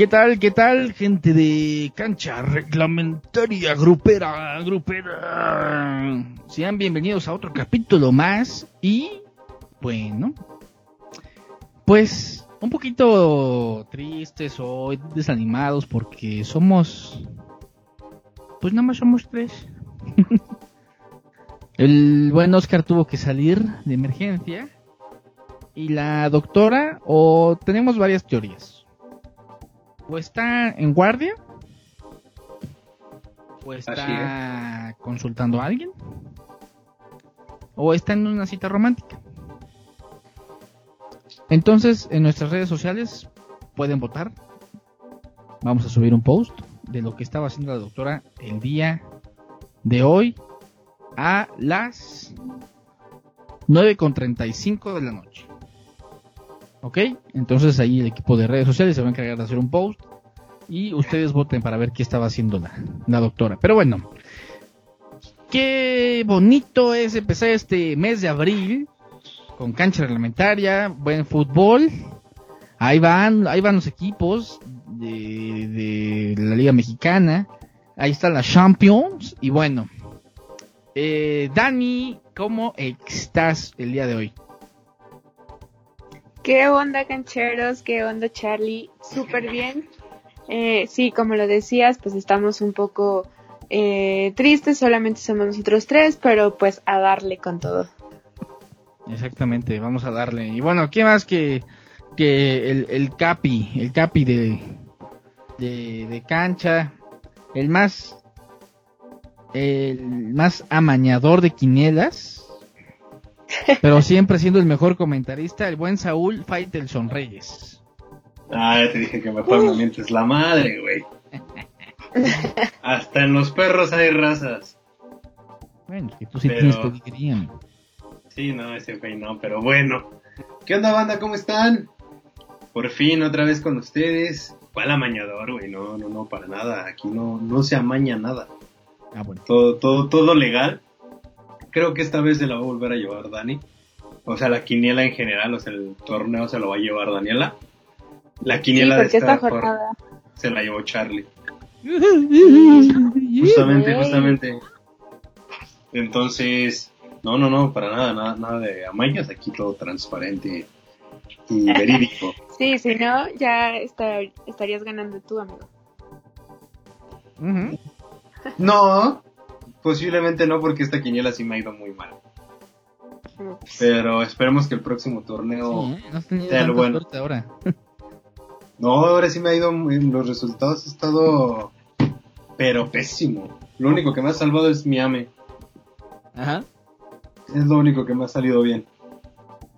¿Qué tal, qué tal, gente de cancha reglamentaria, grupera, grupera? Sean bienvenidos a otro capítulo más y, bueno, pues un poquito tristes o desanimados porque somos, pues nada más somos tres. El buen Oscar tuvo que salir de emergencia y la doctora, o tenemos varias teorías. O está en guardia, o está consultando a alguien, o está en una cita romántica. Entonces, en nuestras redes sociales pueden votar. Vamos a subir un post de lo que estaba haciendo la doctora el día de hoy a las 9.35 de la noche. ¿Ok? Entonces ahí el equipo de redes sociales se va a encargar de hacer un post y ustedes voten para ver qué estaba haciendo la, la doctora. Pero bueno, qué bonito es empezar este mes de abril con cancha reglamentaria, buen fútbol. Ahí van, ahí van los equipos de, de la Liga Mexicana. Ahí está la Champions. Y bueno, eh, Dani, ¿cómo estás el día de hoy? ¿Qué onda, cancheros? ¿Qué onda, Charlie? Súper bien. Eh, sí, como lo decías, pues estamos un poco eh, tristes, solamente somos nosotros tres, pero pues a darle con todo. Exactamente, vamos a darle. Y bueno, ¿qué más que, que el, el Capi? El Capi de, de, de cancha, el más el más amañador de quinielas, pero siempre siendo el mejor comentarista, el buen Saúl Faitelson Reyes. Ah, ya te dije que mejor me mientes la madre, güey. Hasta en los perros hay razas. Bueno, que tú sí Pero- tienes pedigrí. Sí, no, ese güey no, pero bueno. ¿Qué onda, banda? ¿Cómo están? Por fin, otra vez con ustedes. ¿Cuál amañador, güey? No, no, no, para nada. Aquí no, no se amaña nada. Ah, bueno. Todo, todo, todo legal. Creo que esta vez se la va a volver a llevar Dani. O sea, la quiniela en general, o sea, el torneo se lo va a llevar Daniela. La Sí, quiniela de esta esta jor- jornada. se la llevó Charlie. Justamente. Justamente. Entonces, no, no, no, para nada, nada, nada de amañas, aquí todo transparente y verídico. Sí, si no, ya está- estarías ganando tú, amigo. No, posiblemente no, porque esta quiniela sí me ha ido muy mal. Pero esperemos que el próximo torneo... Sí, ¿eh? No Sea bueno. ahora. No, ahora sí me ha ido, muy- los resultados han estado, pero pésimo. Lo único que me ha salvado es Miami. Ajá. Es lo único que me ha salido bien.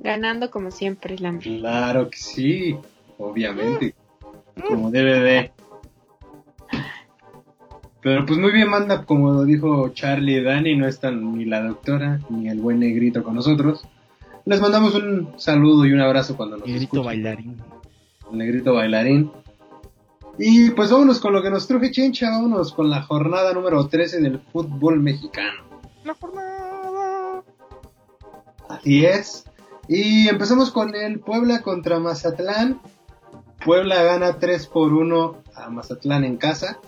Ganando como siempre, la Claro que sí, obviamente. Como debe de. Pero pues muy bien, manda, como dijo Charlie y Dani, no están ni la doctora ni el buen negrito con nosotros. Les mandamos un saludo y un abrazo cuando nos Negrito escuchen. bailarín. El negrito bailarín. Y pues vámonos con lo que nos truje Chincha, vámonos con la jornada número 13 del fútbol mexicano. La jornada. Así es. Y empezamos con el Puebla contra Mazatlán. Puebla gana 3 por 1 a Mazatlán en casa.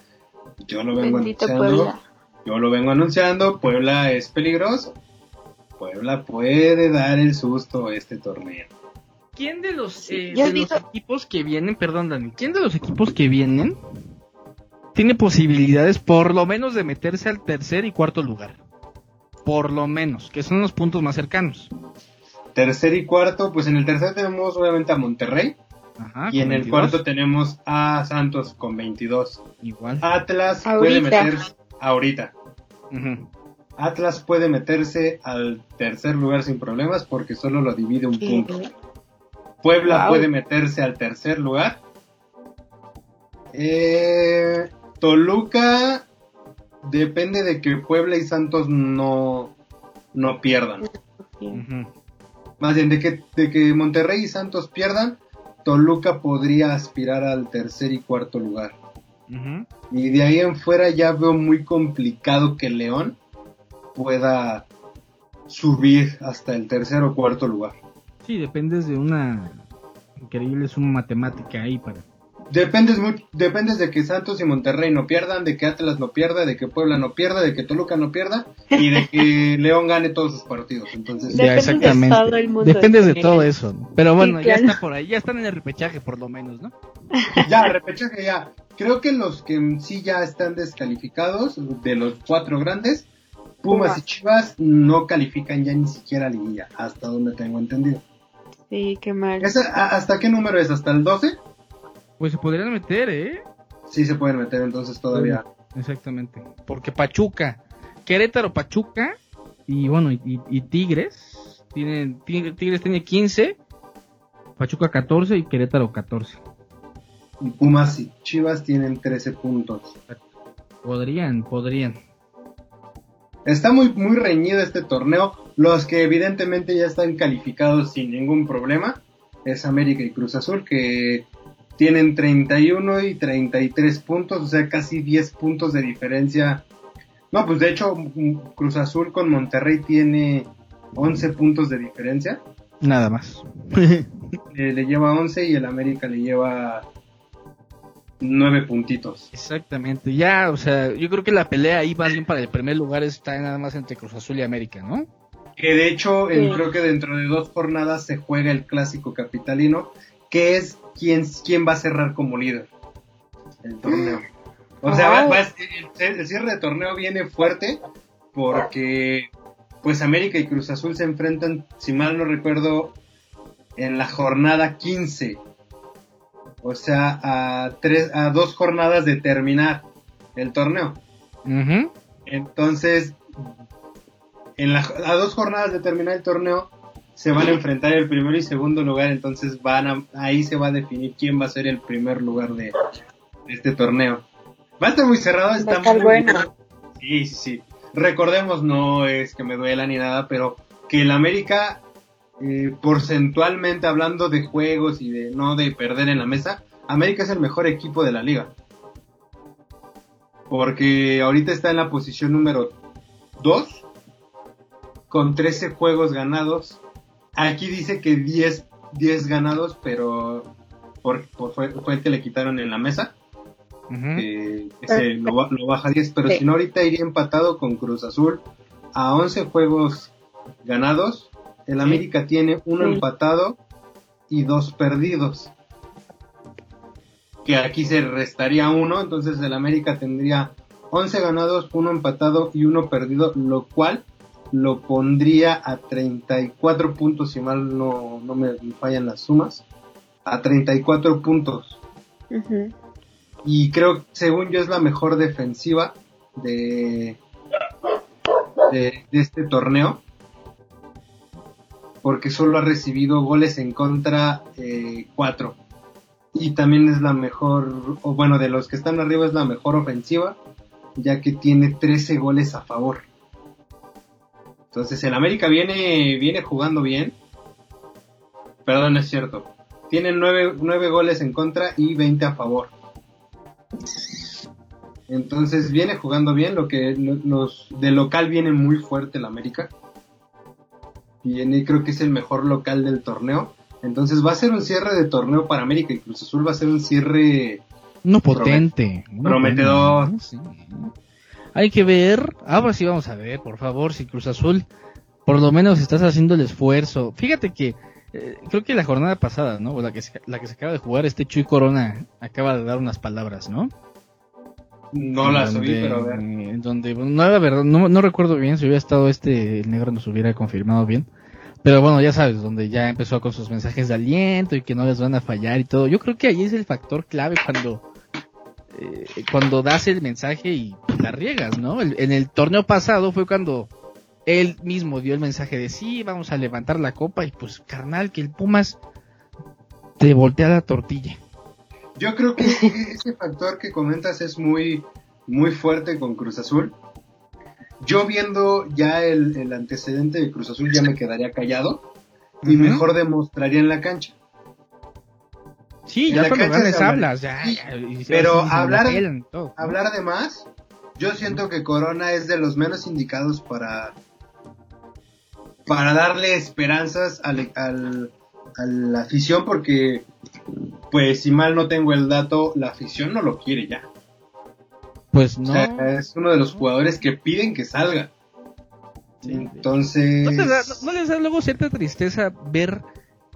Yo lo vengo Bendito anunciando. Puebla. Yo lo vengo anunciando. Puebla es peligroso. Puebla puede dar el susto a este torneo. ¿Quién de los, eh, de los equipos que vienen, perdón Dani, quién de los equipos que vienen tiene posibilidades por lo menos de meterse al tercer y cuarto lugar? Por lo menos, que son los puntos más cercanos. Tercer y cuarto, pues en el tercer tenemos obviamente a Monterrey. Ajá. y en el 22. cuarto tenemos a Santos con 22. Igual. Atlas Ahorita. puede meterse ahorita. Atlas puede meterse al tercer lugar sin problemas porque solo lo divide un punto. Puebla Wow. puede meterse al tercer lugar. Eh, Toluca depende de que Puebla y Santos no, no pierdan. Más bien de que, de que Monterrey y Santos pierdan, Toluca podría aspirar al tercer y cuarto lugar. Y de ahí en fuera ya veo muy complicado que León pueda subir hasta el tercer o cuarto lugar. Sí, dependes de una increíble suma matemática ahí para dependes, mucho, dependes de que Santos y Monterrey no pierdan, de que Atlas no pierda, de que Puebla no pierda, de que Toluca no pierda y de que León gane todos sus partidos. Entonces, Ya, de exactamente. todo el mundo. Dependes de todo eso. Pero bueno, Sí, ya claro. está por ahí, ya están en el repechaje por lo menos, ¿no? ya, repechaje ya. Creo que los que sí ya están descalificados, de los cuatro grandes, Pumas Pumas. y Chivas no califican ya ni siquiera a liguilla, hasta donde tengo entendido. Sí, qué mal. ¿Esa- a- ¿Hasta qué número es? ¿Hasta el 12? Pues se podrían meter, ¿eh? Sí se pueden meter entonces todavía. Exactamente. Porque Pachuca, Querétaro, Pachuca y bueno, y, y- y Tigres, tienen, Tig- Tigres tiene 15, Pachuca 14 y Querétaro 14. Y Pumas y Chivas tienen 13 puntos. Podrían, podrían. Está muy, muy reñido este torneo. Los que evidentemente ya están calificados sin ningún problema es América y Cruz Azul, que tienen 31 y 33 puntos, o sea, casi 10 puntos de diferencia. No, pues de hecho, Cruz Azul con Monterrey tiene 11 puntos de diferencia. Nada más. Eh, le lleva 11 y el América le lleva 9 puntitos. Exactamente. Ya, o sea, yo creo que la pelea ahí más bien para el primer lugar está nada más entre Cruz Azul y América, ¿no? Que de hecho, Sí. creo que dentro de dos jornadas se juega el clásico capitalino, que es quién, quién va a cerrar como líder el torneo. O sea, va- Wow. va- el, el cierre de torneo viene fuerte porque pues América y Cruz Azul se enfrentan, si mal no recuerdo, en la jornada 15. O sea, a, tres, a dos jornadas de terminar el torneo. Entonces, en la, a dos jornadas de terminar el torneo, se van a enfrentar el primero y segundo lugar. Entonces, van a, ahí se va a definir quién va a ser el primer lugar de, de este torneo. Va a estar muy cerrado. Está muy bueno. Sí, sí, sí. Recordemos, no es que me duela ni nada, pero que el América, eh, porcentualmente hablando de juegos y de no de perder en la mesa, América es el mejor equipo de la liga. Porque ahorita está en la posición número 2, con 13 juegos ganados. Aquí dice que 10, 10 ganados, pero por, por- fue, fue el que le quitaron en la mesa que ese lo, ba- lo baja a 10, pero Sí. si no ahorita iría empatado con Cruz Azul a 11 juegos ganados. El América tiene uno Sí. empatado y dos perdidos. Que aquí se restaría uno, entonces el América tendría 11 ganados, uno empatado y uno perdido, lo cual lo pondría a 34 puntos, si mal no, no me fallan las sumas, a 34 puntos y creo, según yo, es la mejor defensiva de, de, de este torneo. Porque solo ha recibido goles en contra eh, cuatro. Y también es la mejor, o bueno, de los que están arriba es la mejor ofensiva, ya que tiene 13 goles a favor. Entonces el América viene, viene jugando bien. Perdón, es cierto. Tiene 9, goles en contra y 20 a favor. Entonces viene jugando bien, lo que lo- los de local viene muy fuerte el América. Viene, creo que es el mejor local del torneo. Entonces va a ser un cierre de torneo para América y Cruz Azul va a ser un cierre Uno potente. Prometedor. sí. Hay que ver, ahora sí vamos a ver, por favor, si Cruz Azul por lo menos estás haciendo el esfuerzo. Fíjate que eh, creo que la jornada pasada, ¿no? O la que, se, la que se acaba de jugar, este Chuy Corona acaba de dar unas palabras, ¿no? no la En subí, donde- pero a ver. En donde, bueno, no, la verdad, no, no recuerdo bien si hubiera estado este, el negro nos hubiera confirmado bien. Pero bueno, ya sabes, donde ya empezó con sus mensajes de aliento y que no les van a fallar y todo. Yo creo que ahí es el factor clave cuando, eh, cuando das el mensaje y la riegas, ¿no? El- en el torneo pasado fue cuando él mismo dio el mensaje de sí, vamos a levantar la copa y pues carnal, que el Pumas te voltea la tortilla. Yo creo que ese factor que comentas es muy, muy fuerte con Cruz Azul. Yo viendo ya el, el antecedente de Cruz Azul ya me quedaría callado y mejor demostraría en la cancha. Sí, ya cuando habla. hablas, ya, ya, pero hablar-. Hablar de más, yo siento que Corona es de los menos indicados para, para darle esperanzas al, al- a la afición porque pues si mal no tengo el dato, la afición no lo quiere ya. Pues O no. sea, es uno de los jugadores que piden que salga. Sí. Entonces... ¿No, da- no- no les da luego cierta tristeza ver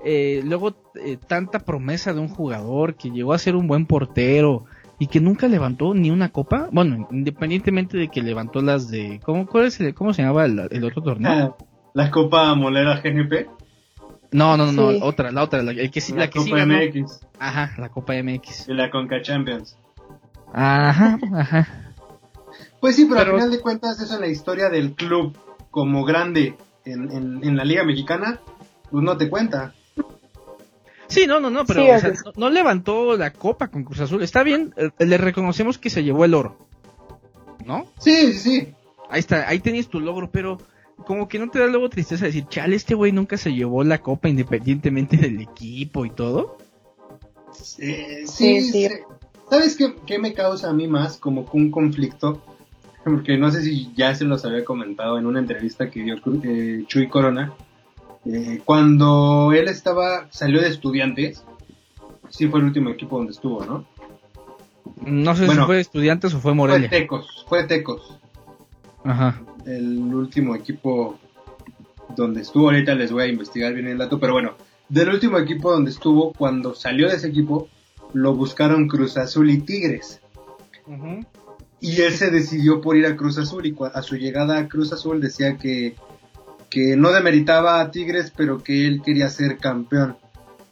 eh, luego eh, tanta promesa de un jugador que llegó a ser un buen portero y que nunca levantó ni una copa? Bueno, independientemente de que levantó las de... ¿Cómo, cuál es el- cómo se llamaba el, el otro torneo? Ah, La Copa Molera GNP. No, no, no, Sí. otra, la otra, la, el que sí, la, la que sí Copa ganó. MX. Ajá, la Copa MX. Y la Conca Champions. Ajá, ajá. Pues sí, pero, Pero- al final de cuentas eso en la historia del club como grande en, en, en la Liga Mexicana, pues no te cuenta. Sí, no, no, no, pero Sí, o sea, así es. no, no levantó la copa con Cruz Azul. Está bien, eh, le reconocemos que se llevó el oro. ¿No? Sí, sí. Ahí está, ahí tenías tu logro, pero como que no te da luego tristeza decir, chale, este güey nunca se llevó la copa independientemente del equipo y todo. Eh, Sí, sí, sí. sí. ¿Sabes qué, qué me causa a mí más como que un conflicto? Porque no sé si ya se los había comentado en una entrevista que dio eh, Chuy Corona. Eh, cuando él estaba, salió de estudiantes, sí fue el último equipo donde estuvo, ¿no? No sé Bueno. si fue estudiantes o fue Fue Morelia. Tecos, fue Tecos. Ajá. el último equipo donde estuvo, ahorita les voy a investigar bien el dato, pero bueno, del último equipo donde estuvo, cuando salió de ese equipo, lo buscaron Cruz Azul y Tigres. Y él se decidió por ir a Cruz Azul y a su llegada a Cruz Azul decía que, que no demeritaba a Tigres, pero que él quería ser campeón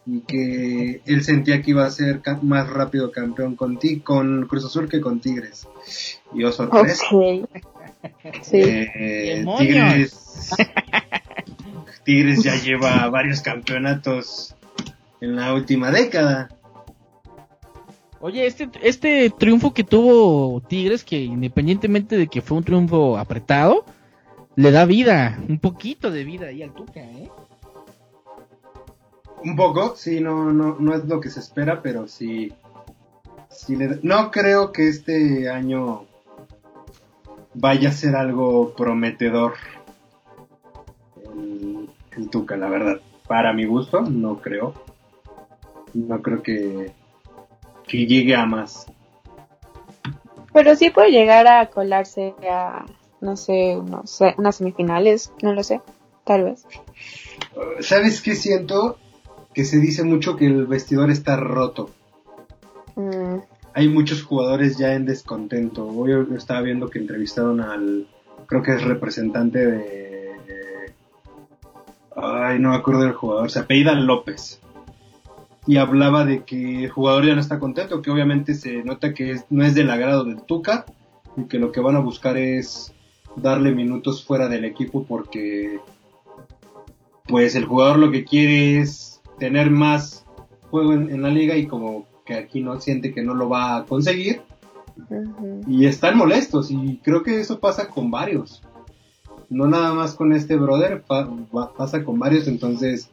y que él sentía que iba a ser más rápido campeón con, ti con Cruz Azul que con Tigres. Y oh sorpresa. Ok. Sí. Eh. Tigres, Tigres ya lleva varios campeonatos en la última década. Oye, este, este triunfo que tuvo Tigres, que independientemente de que fue un triunfo apretado, le da vida, un poquito de vida ahí al Tuca, ¿eh? Un poco, sí, no, no, no es lo que se espera, pero sí. sí le da- no creo que este año vaya a ser algo prometedor. El, el Tuca, la verdad. Para mi gusto, no creo. No creo que, que llegue a más. Pero sí puede llegar a colarse a, no sé, unos, unas semifinales, no lo sé, tal vez. ¿Sabes qué siento? Que se dice mucho que el vestidor está roto. Mm, Hay muchos jugadores ya en descontento. Hoy estaba viendo que entrevistaron al, creo que es representante de... Ay, no me acuerdo del jugador, se apellida López. Y hablaba de que el jugador ya no está contento, que obviamente se nota que es- no es del agrado del Tuca y que lo que van a buscar es darle minutos fuera del equipo porque pues el jugador lo que quiere es tener más juego en, en la liga y como que aquí no siente que no lo va a conseguir. Y están molestos y creo que eso pasa con varios. No nada más con este brother pa- pasa con varios. Entonces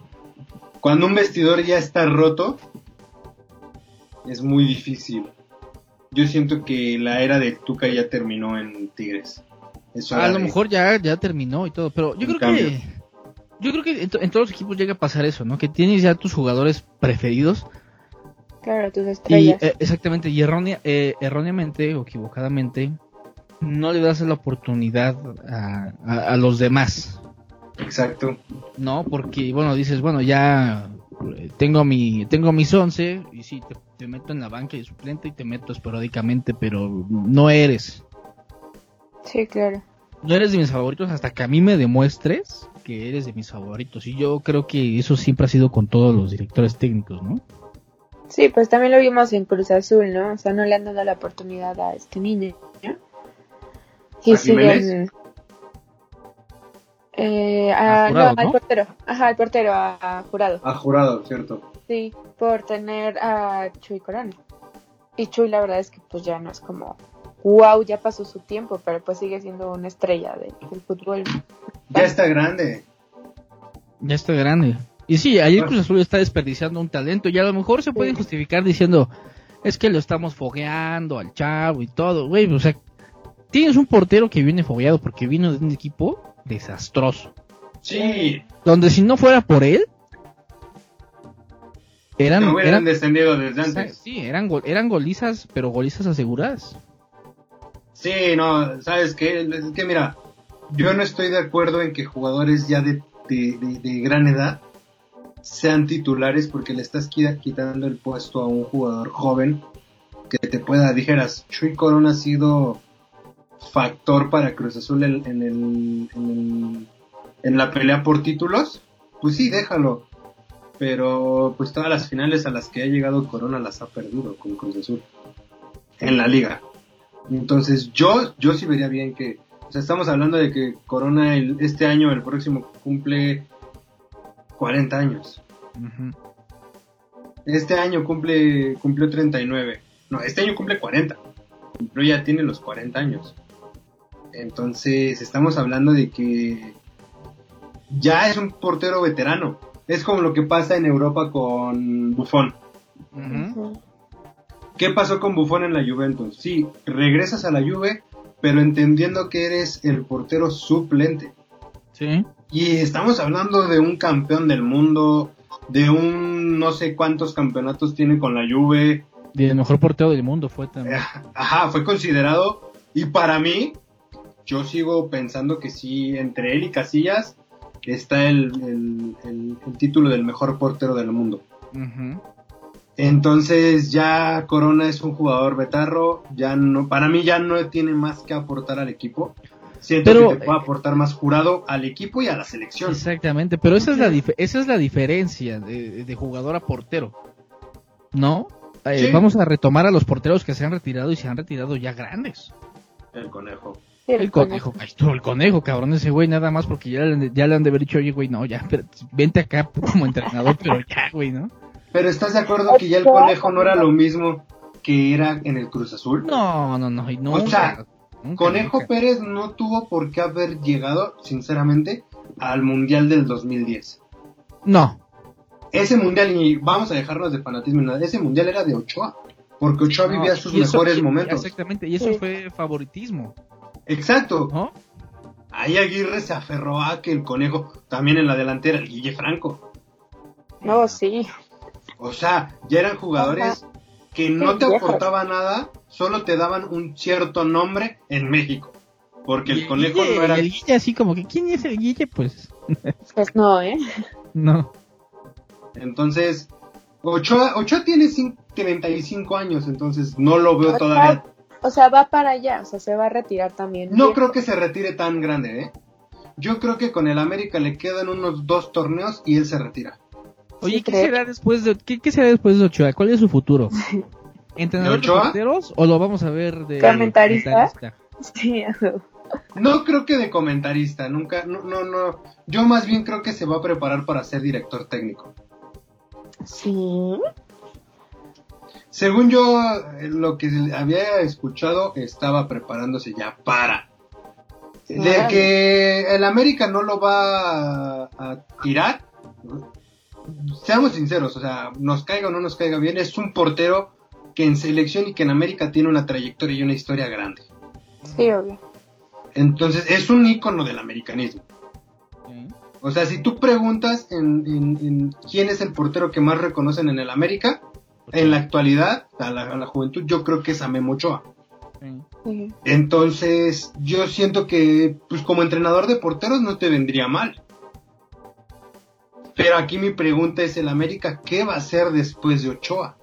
cuando un vestidor ya está roto es muy difícil. Yo siento que la era de Tuca ya terminó en Tigres Eso A lo de- mejor ya, ya terminó y todo, pero yo Un creo cambio. que yo creo que en, to- en todos los equipos llega a pasar eso, ¿no? Que tienes ya tus jugadores preferidos Claro, tus y estrellas. eh, exactamente y errónea, eh, erróneamente o equivocadamente no le das la oportunidad a, a- a los demás, exacto ¿no? Porque bueno dices bueno ya eh, tengo mi tengo mis 11 y sí te, te meto en la banca de suplente y te meto esporádicamente, pero no eres Sí, claro. no eres de mis favoritos hasta que a mí me demuestres que eres de mis favoritos. Y yo creo que eso siempre ha sido con todos los directores técnicos, ¿no? Sí, pues también lo vimos en Cruz Azul, ¿no? O sea, no le han dado la oportunidad a este niño. ¿no? Y ¿A siguen. Eh, A a- Jurado, no, al ¿no? portero. Ajá, al portero, a, a Jurado. ha jurado cierto Sí, por tener a Chuy Corona. Y Chuy, la verdad es que pues ya no es como. Wow, ya pasó su tiempo, pero pues sigue siendo una estrella de- del fútbol. ya está grande Ya está grande. Y sí, ayer Ah. Cruz Azul está desperdiciando un talento y a lo mejor se pueden Sí. justificar diciendo, es que lo estamos fogueando al chavo y todo, güey, o sea, tienes un portero que viene fogueado porque vino de un equipo desastroso. sí Donde si no fuera por él, Eran, no hubieran eran, descendido desde antes. sí, eran, gol- eran golizas, pero golizas aseguradas. Sí, no, ¿sabes qué? Es que mira, yo no estoy de acuerdo en que jugadores ya de, de, gran edad sean titulares porque le estás qui- quitando el puesto a un jugador joven que te pueda, dijeras, Chuy Corona ha sido factor para Cruz Azul en el, en, el- en la pelea por títulos, pues sí, déjalo. Pero pues todas las finales a las que ha llegado Corona las ha perdido con Cruz Azul en la liga. Entonces yo, yo sí vería bien que, o sea, estamos hablando de que Corona el- este año, el próximo, cumple 40 años. Este año cumple, cumplió 39. No, este año cumple 40. Pero ya tiene los 40 años. Entonces estamos hablando de que ya es un portero veterano. Es como lo que pasa en Europa con Buffon. Ujú. ¿Qué pasó con Buffon en la Juventus? Sí, regresas a la Juve, pero entendiendo que eres el portero suplente. Sí. Y estamos hablando de un campeón del mundo, de un no sé cuántos campeonatos tiene con la Juve. El mejor portero del mundo fue también. Ajá, fue considerado. Y para mí, yo sigo pensando que sí, entre él y Casillas está el, el- el- el título del mejor portero del mundo. Ujú. Entonces ya Corona es un jugador betarro, ya no, para mí ya no tiene más que aportar al equipo. Siento Pero- que te puede aportar más jurado al equipo y a la selección. Exactamente, pero esa es la, dif- esa es la diferencia de, de jugador a portero. ¿No? Eh, Sí. Vamos a retomar a los porteros que se han retirado y se han retirado ya grandes. El conejo. El conejo, ahí estuvo el conejo, cabrón, ese güey, nada más porque ya, le han de- ya le han de haber dicho, oye, güey, no, ya, espérate, vente acá como entrenador, pero ya, güey, ¿no? Pero ¿estás de acuerdo que ya el conejo no era lo mismo que era en el Cruz Azul? No, no, no, y no. O sea, Conejo Pérez no tuvo por qué haber llegado, sinceramente, al Mundial del 2010. No, Ese Mundial, y vamos a dejarnos de fanatismo, nada, ese Mundial era de Ochoa, porque Ochoa no, vivía sus eso- mejores momentos. Exactamente, y eso Sí. fue favoritismo, Exacto. ¿no? Ahí Aguirre se aferró a que el conejo, también en la delantera, el Guille Franco. No, sí. O sea, ya eran jugadores que no te aportaban nada, solo te daban un cierto nombre en México. Porque Y el conejo Guille- no era... el Guille así como que, ¿quién es el Guille? Pues, Pues no, ¿eh? no. Entonces, Ochoa, Ochoa tiene cin- 35 años, entonces no lo veo Ochoa- todavía. O sea, va para allá, o sea, se va a retirar también. No Bien. creo que se retire tan grande, ¿eh? Yo creo que con el América le quedan unos dos torneos y él se retira. Oye, Sí, ¿qué será después de qué, qué será después de Ochoa? ¿Cuál es su futuro? ¿Entrenador ¿De porteros o lo vamos a ver de ¿Comentarista? comentarista? Sí, No creo que de comentarista, nunca, no, no, no. Yo más bien creo que se va a preparar para ser director técnico. sí. Según yo, eh, lo que había escuchado, estaba preparándose ya para. De que el América no lo va a, a tirar. Seamos sinceros, o sea, nos caiga o no nos caiga bien, es un portero que en selección y que en América tiene una trayectoria y una historia grande. Sí, obvio. Entonces, es un ícono del americanismo. Sí. O sea, si tú preguntas en, en- en quién es el portero que más reconocen en el América, en la actualidad, a la, a la juventud, yo creo que es a Memo Ochoa. Sí. Entonces, yo siento que, pues como entrenador de porteros no te vendría mal. Pero aquí mi pregunta es, el América, ¿qué va a hacer después de Ochoa?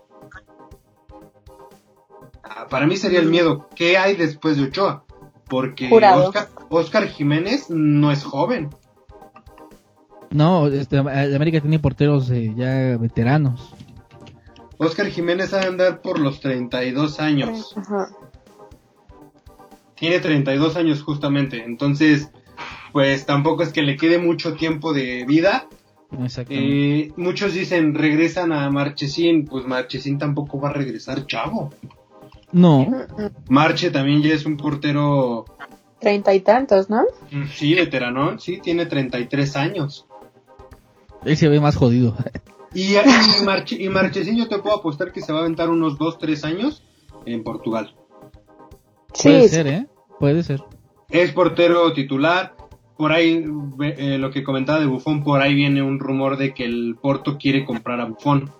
Ah, Para mí sería el miedo, ¿qué hay después de Ochoa? Porque. Oscar, Oscar Jiménez no es joven. No, este, el América tiene porteros eh, ya veteranos. Oscar Jiménez ha de andar por los 32 años. Ajá. Tiene 32 años justamente. Entonces, pues tampoco es que le quede mucho tiempo de vida. Exactamente. Eh, muchos dicen regresan a Marchesín. Pues Marchesín tampoco va a regresar, chavo. no, Marche también ya es un portero, Treinta y tantos, ¿no? mm, sí, veteranón. Sí, tiene 33 años. él se ve más jodido. Y, y, Marche- y Marchesín yo te puedo apostar que se va a aventar unos 2-3 años en Portugal. Puede Sí, ser, ¿eh? Puede ser. Es portero titular. Por ahí, eh, lo que comentaba de Bufón, por ahí viene un rumor de que el Porto quiere comprar a Bufón.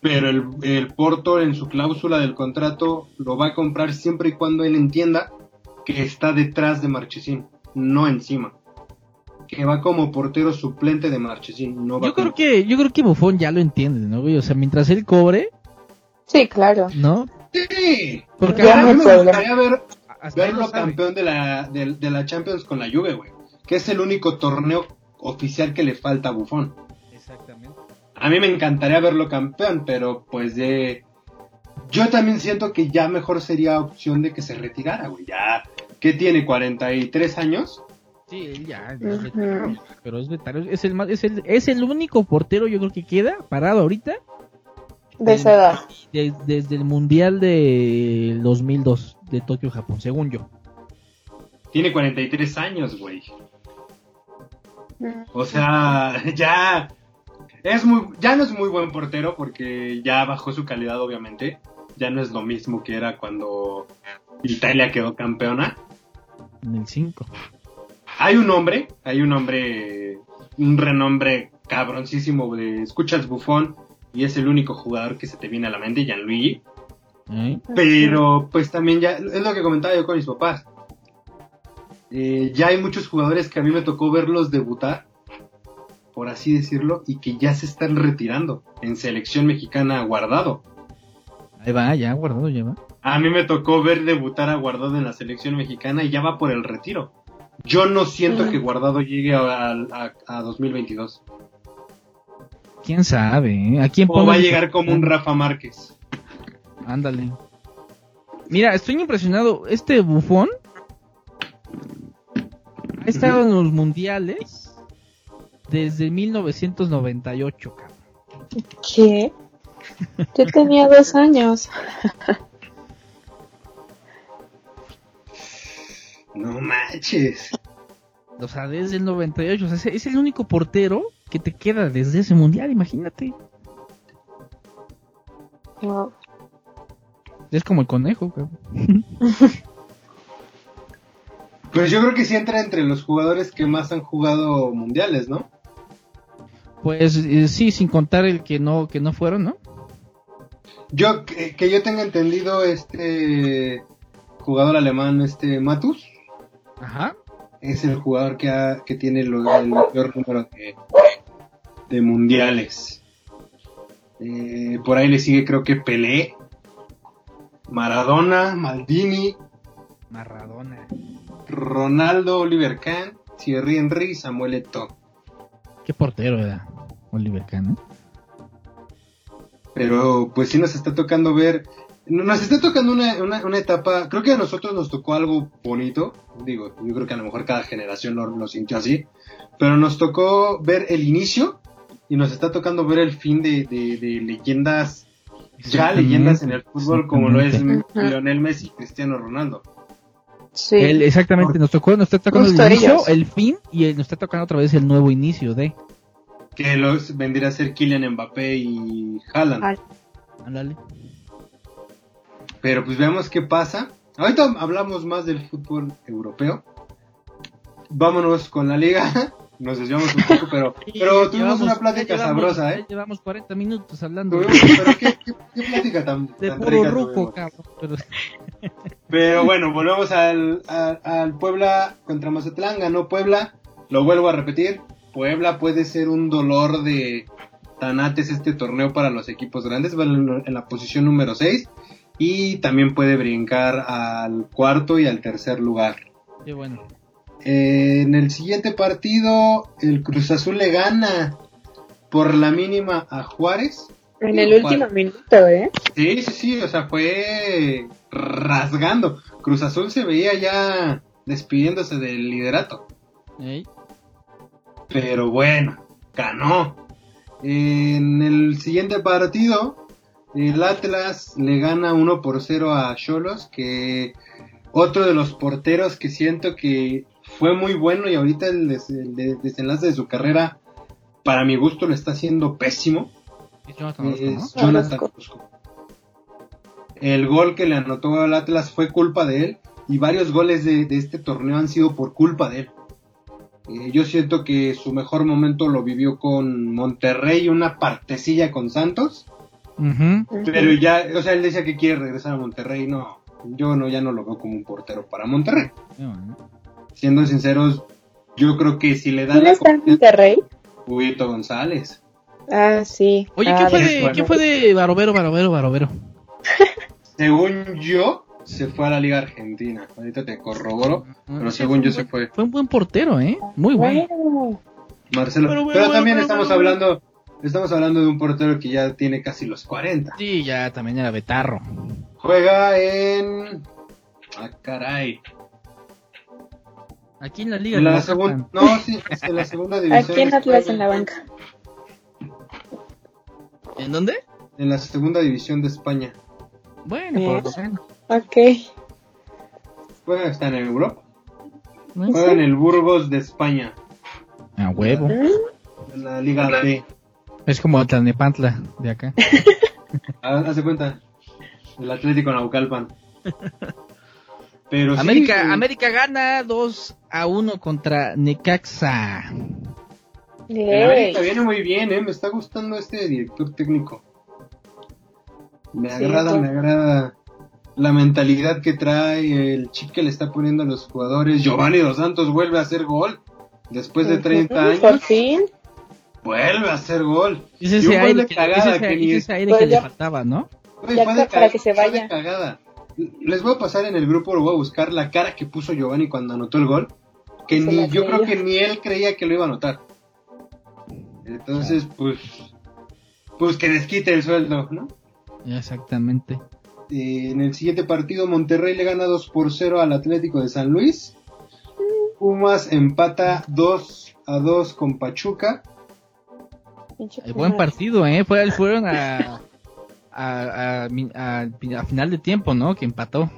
pero el, el Porto en su cláusula del contrato lo va a comprar siempre y cuando él entienda que está detrás de Marchesín, no encima. Que va como portero suplente de Marchesín, no va Yo creo como- que, yo creo que Buffon ya lo entiende, ¿no, güey? O sea, mientras él cobre, Sí, claro. ¿no? Sí, Porque Ya a no mí hay me gustaría ver, hasta verlo campeón de la, de, de la Champions con la Juve, güey. Que es el único torneo oficial que le falta a Buffon. Exactamente. A mí me encantaría verlo campeón, pero pues de... Yo también siento que ya mejor sería opción de que se retirara, güey. Ya, ¿qué tiene? ¿43 años? Sí, él ya, ya es veterano, pero es veterano, es el más, es el, es el único portero yo creo que queda parado ahorita De esa edad. de- desde el mundial de 2002 de Tokio, Japón, según yo. Tiene 43 años, güey. O sea, ya es muy, ya no es muy buen portero porque ya bajó su calidad, obviamente. Ya no es lo mismo que era cuando Italia quedó campeona. En el 5. Hay un hombre, hay un hombre, un renombre cabroncísimo de escuchas bufón y es el único jugador que se te viene a la mente, Gianluigi. ¿Eh? Pero pues también ya, es lo que comentaba yo con mis papás. Eh, ya hay muchos jugadores que a mí me tocó verlos debutar, por así decirlo, y que ya se están retirando en selección mexicana guardado. Ahí va, ya guardado, ya va. A mí me tocó ver debutar a Guardado en la selección mexicana y ya va por el retiro. Yo no siento que Guardado llegue a, a- a 2022. ¿Quién sabe? eh? ¿A quién O va a llegar como un Rafa Márquez. Ándale. Mira, estoy impresionado. Este bufón ha estado en los mundiales desde 1998, cabrón. ¿Qué? Yo tenía dos años. No manches. O sea, desde el 98. O sea, es- es el único portero que te queda desde ese mundial, imagínate. Wow. Es como el conejo, cabrón. Pues yo creo que sí entra entre los jugadores que más han jugado mundiales, ¿no? Pues eh, sí, sin contar el que no que no fueron, ¿no? Yo, que, que yo tenga entendido, este jugador alemán, este Matus, Ajá. es el jugador que, ha- que tiene lo- el peor número de, de mundiales. Eh, por ahí le sigue creo que Pelé, Maradona, Maldini, Maradona. Ronaldo, Oliver Kahn, Thierry Henry y Samuel Eto'o. Qué portero era Oliver Kahn, ¿eh? Pero pues sí nos está tocando ver, nos está tocando una, una, una etapa, creo que a nosotros nos tocó algo bonito, digo, yo creo que a lo mejor cada generación lo, lo sintió así, pero nos tocó ver el inicio y nos está tocando ver el fin de, de, de leyendas, ya leyendas en el fútbol como lo es. Lionel Messi y Cristiano Ronaldo. Sí. El- exactamente, nos tocó, nos está tocando Justo el inicio, ellos. el fin y el- nos está tocando otra vez el nuevo inicio de. Que los vendría a ser Kylian Mbappé y Haaland. Ándale. Pero pues veamos qué pasa. Ahorita hablamos más del fútbol europeo. Vámonos con la liga. Nos desviamos un poco, pero, pero tuvimos Llevamos- una plática llevamos- sabrosa, ¿eh? Llevamos 40 minutos hablando Tuvimos- pero qué, qué, qué plática tan, de tan puro rica ruco, cabrón. Pero, Pero bueno, volvemos al, al, al Puebla contra Mazatlán. Ganó Puebla. Lo vuelvo a repetir. Puebla puede ser un dolor de tanates este torneo para los equipos grandes. Va en, en la posición número 6. Y también puede brincar al cuarto y al tercer lugar. qué bueno. Eh, en el siguiente partido, el Cruz Azul le gana por la mínima a Juárez. En el último minuto, ¿eh? Sí, sí, sí, o sea, fue rasgando. Cruz Azul se veía ya despidiéndose del liderato. Pero bueno, ganó. En el siguiente partido, el Atlas le gana 1 por 0 a Cholos, que otro de los porteros que siento que fue muy bueno y ahorita el, des- el de- desenlace de su carrera, para mi gusto, lo está haciendo pésimo. es Jonathan. Es Jonathan. El gol que le anotó al Atlas fue culpa de él y varios goles de, de este torneo han sido por culpa de él. Eh, yo siento que su mejor momento lo vivió con Monterrey, una partecilla con Santos. Pero ya, o sea, él decía que quiere regresar a Monterrey. No, yo no, ya no lo veo como un portero para Monterrey. Siendo sinceros, yo creo que si le dan ¿Quién la está en Monterrey? Huguito González. Ah, sí. Oye, Ah, ¿qué fue, es de, bueno. ¿qué fue de Barovero, Barovero, Barovero? Según yo, se fue a la Liga Argentina. Ahorita te corroboro, pero según yo se fue. Fue un buen portero, ¿eh? Muy bueno. Bueno. Marcelo. Pero Pero, bueno, también estamos bueno, hablando, estamos hablando de un portero que ya tiene casi los 40. Sí, ya también era Betarro. Juega en. Ah, caray. Aquí en la liga. En la segunda. No, sí, en la segunda división. Aquí en Atlas en la banca. ¿En dónde? En la segunda división de España. Bueno, Bien. por lo menos. Ok. Juega, está en Europa. ¿no? Juega en el Burgos de España. A huevo. Mm, En la Liga B. Es como Tlanepantla de acá. Ah, Haz de cuenta. El Atlético Naucalpan. Pero América, sí. América gana 2 a 1 contra Necaxa. América viene muy bien, ¿eh? Me está gustando este director técnico. Me Sí, agrada, pues. me agrada la mentalidad que trae, el chip que le está poniendo a los jugadores. Giovanni Dos Santos vuelve a hacer gol. Después de 30 Ujú, Por años, fin. vuelve a hacer gol. Es ese aire, que, cagada es ese- que es ni- ese aire Pues que le faltaba, ¿no? Fue de para que se fue de vaya. cagada. Les voy a pasar en el grupo, lo voy a buscar la cara que puso Giovanni cuando anotó el gol. Que Se ni, yo creo que ni él creía que lo iba a anotar. Entonces, pues, pues que desquite el sueldo, ¿no? Exactamente. Eh, en el siguiente partido, Monterrey le gana 2 por 0 al Atlético de San Luis. Pumas empata 2 a 2 con Pachuca. Eh, buen partido, ¿eh? Fue, fueron a, a, a, a- a final de tiempo, ¿no? Que empató.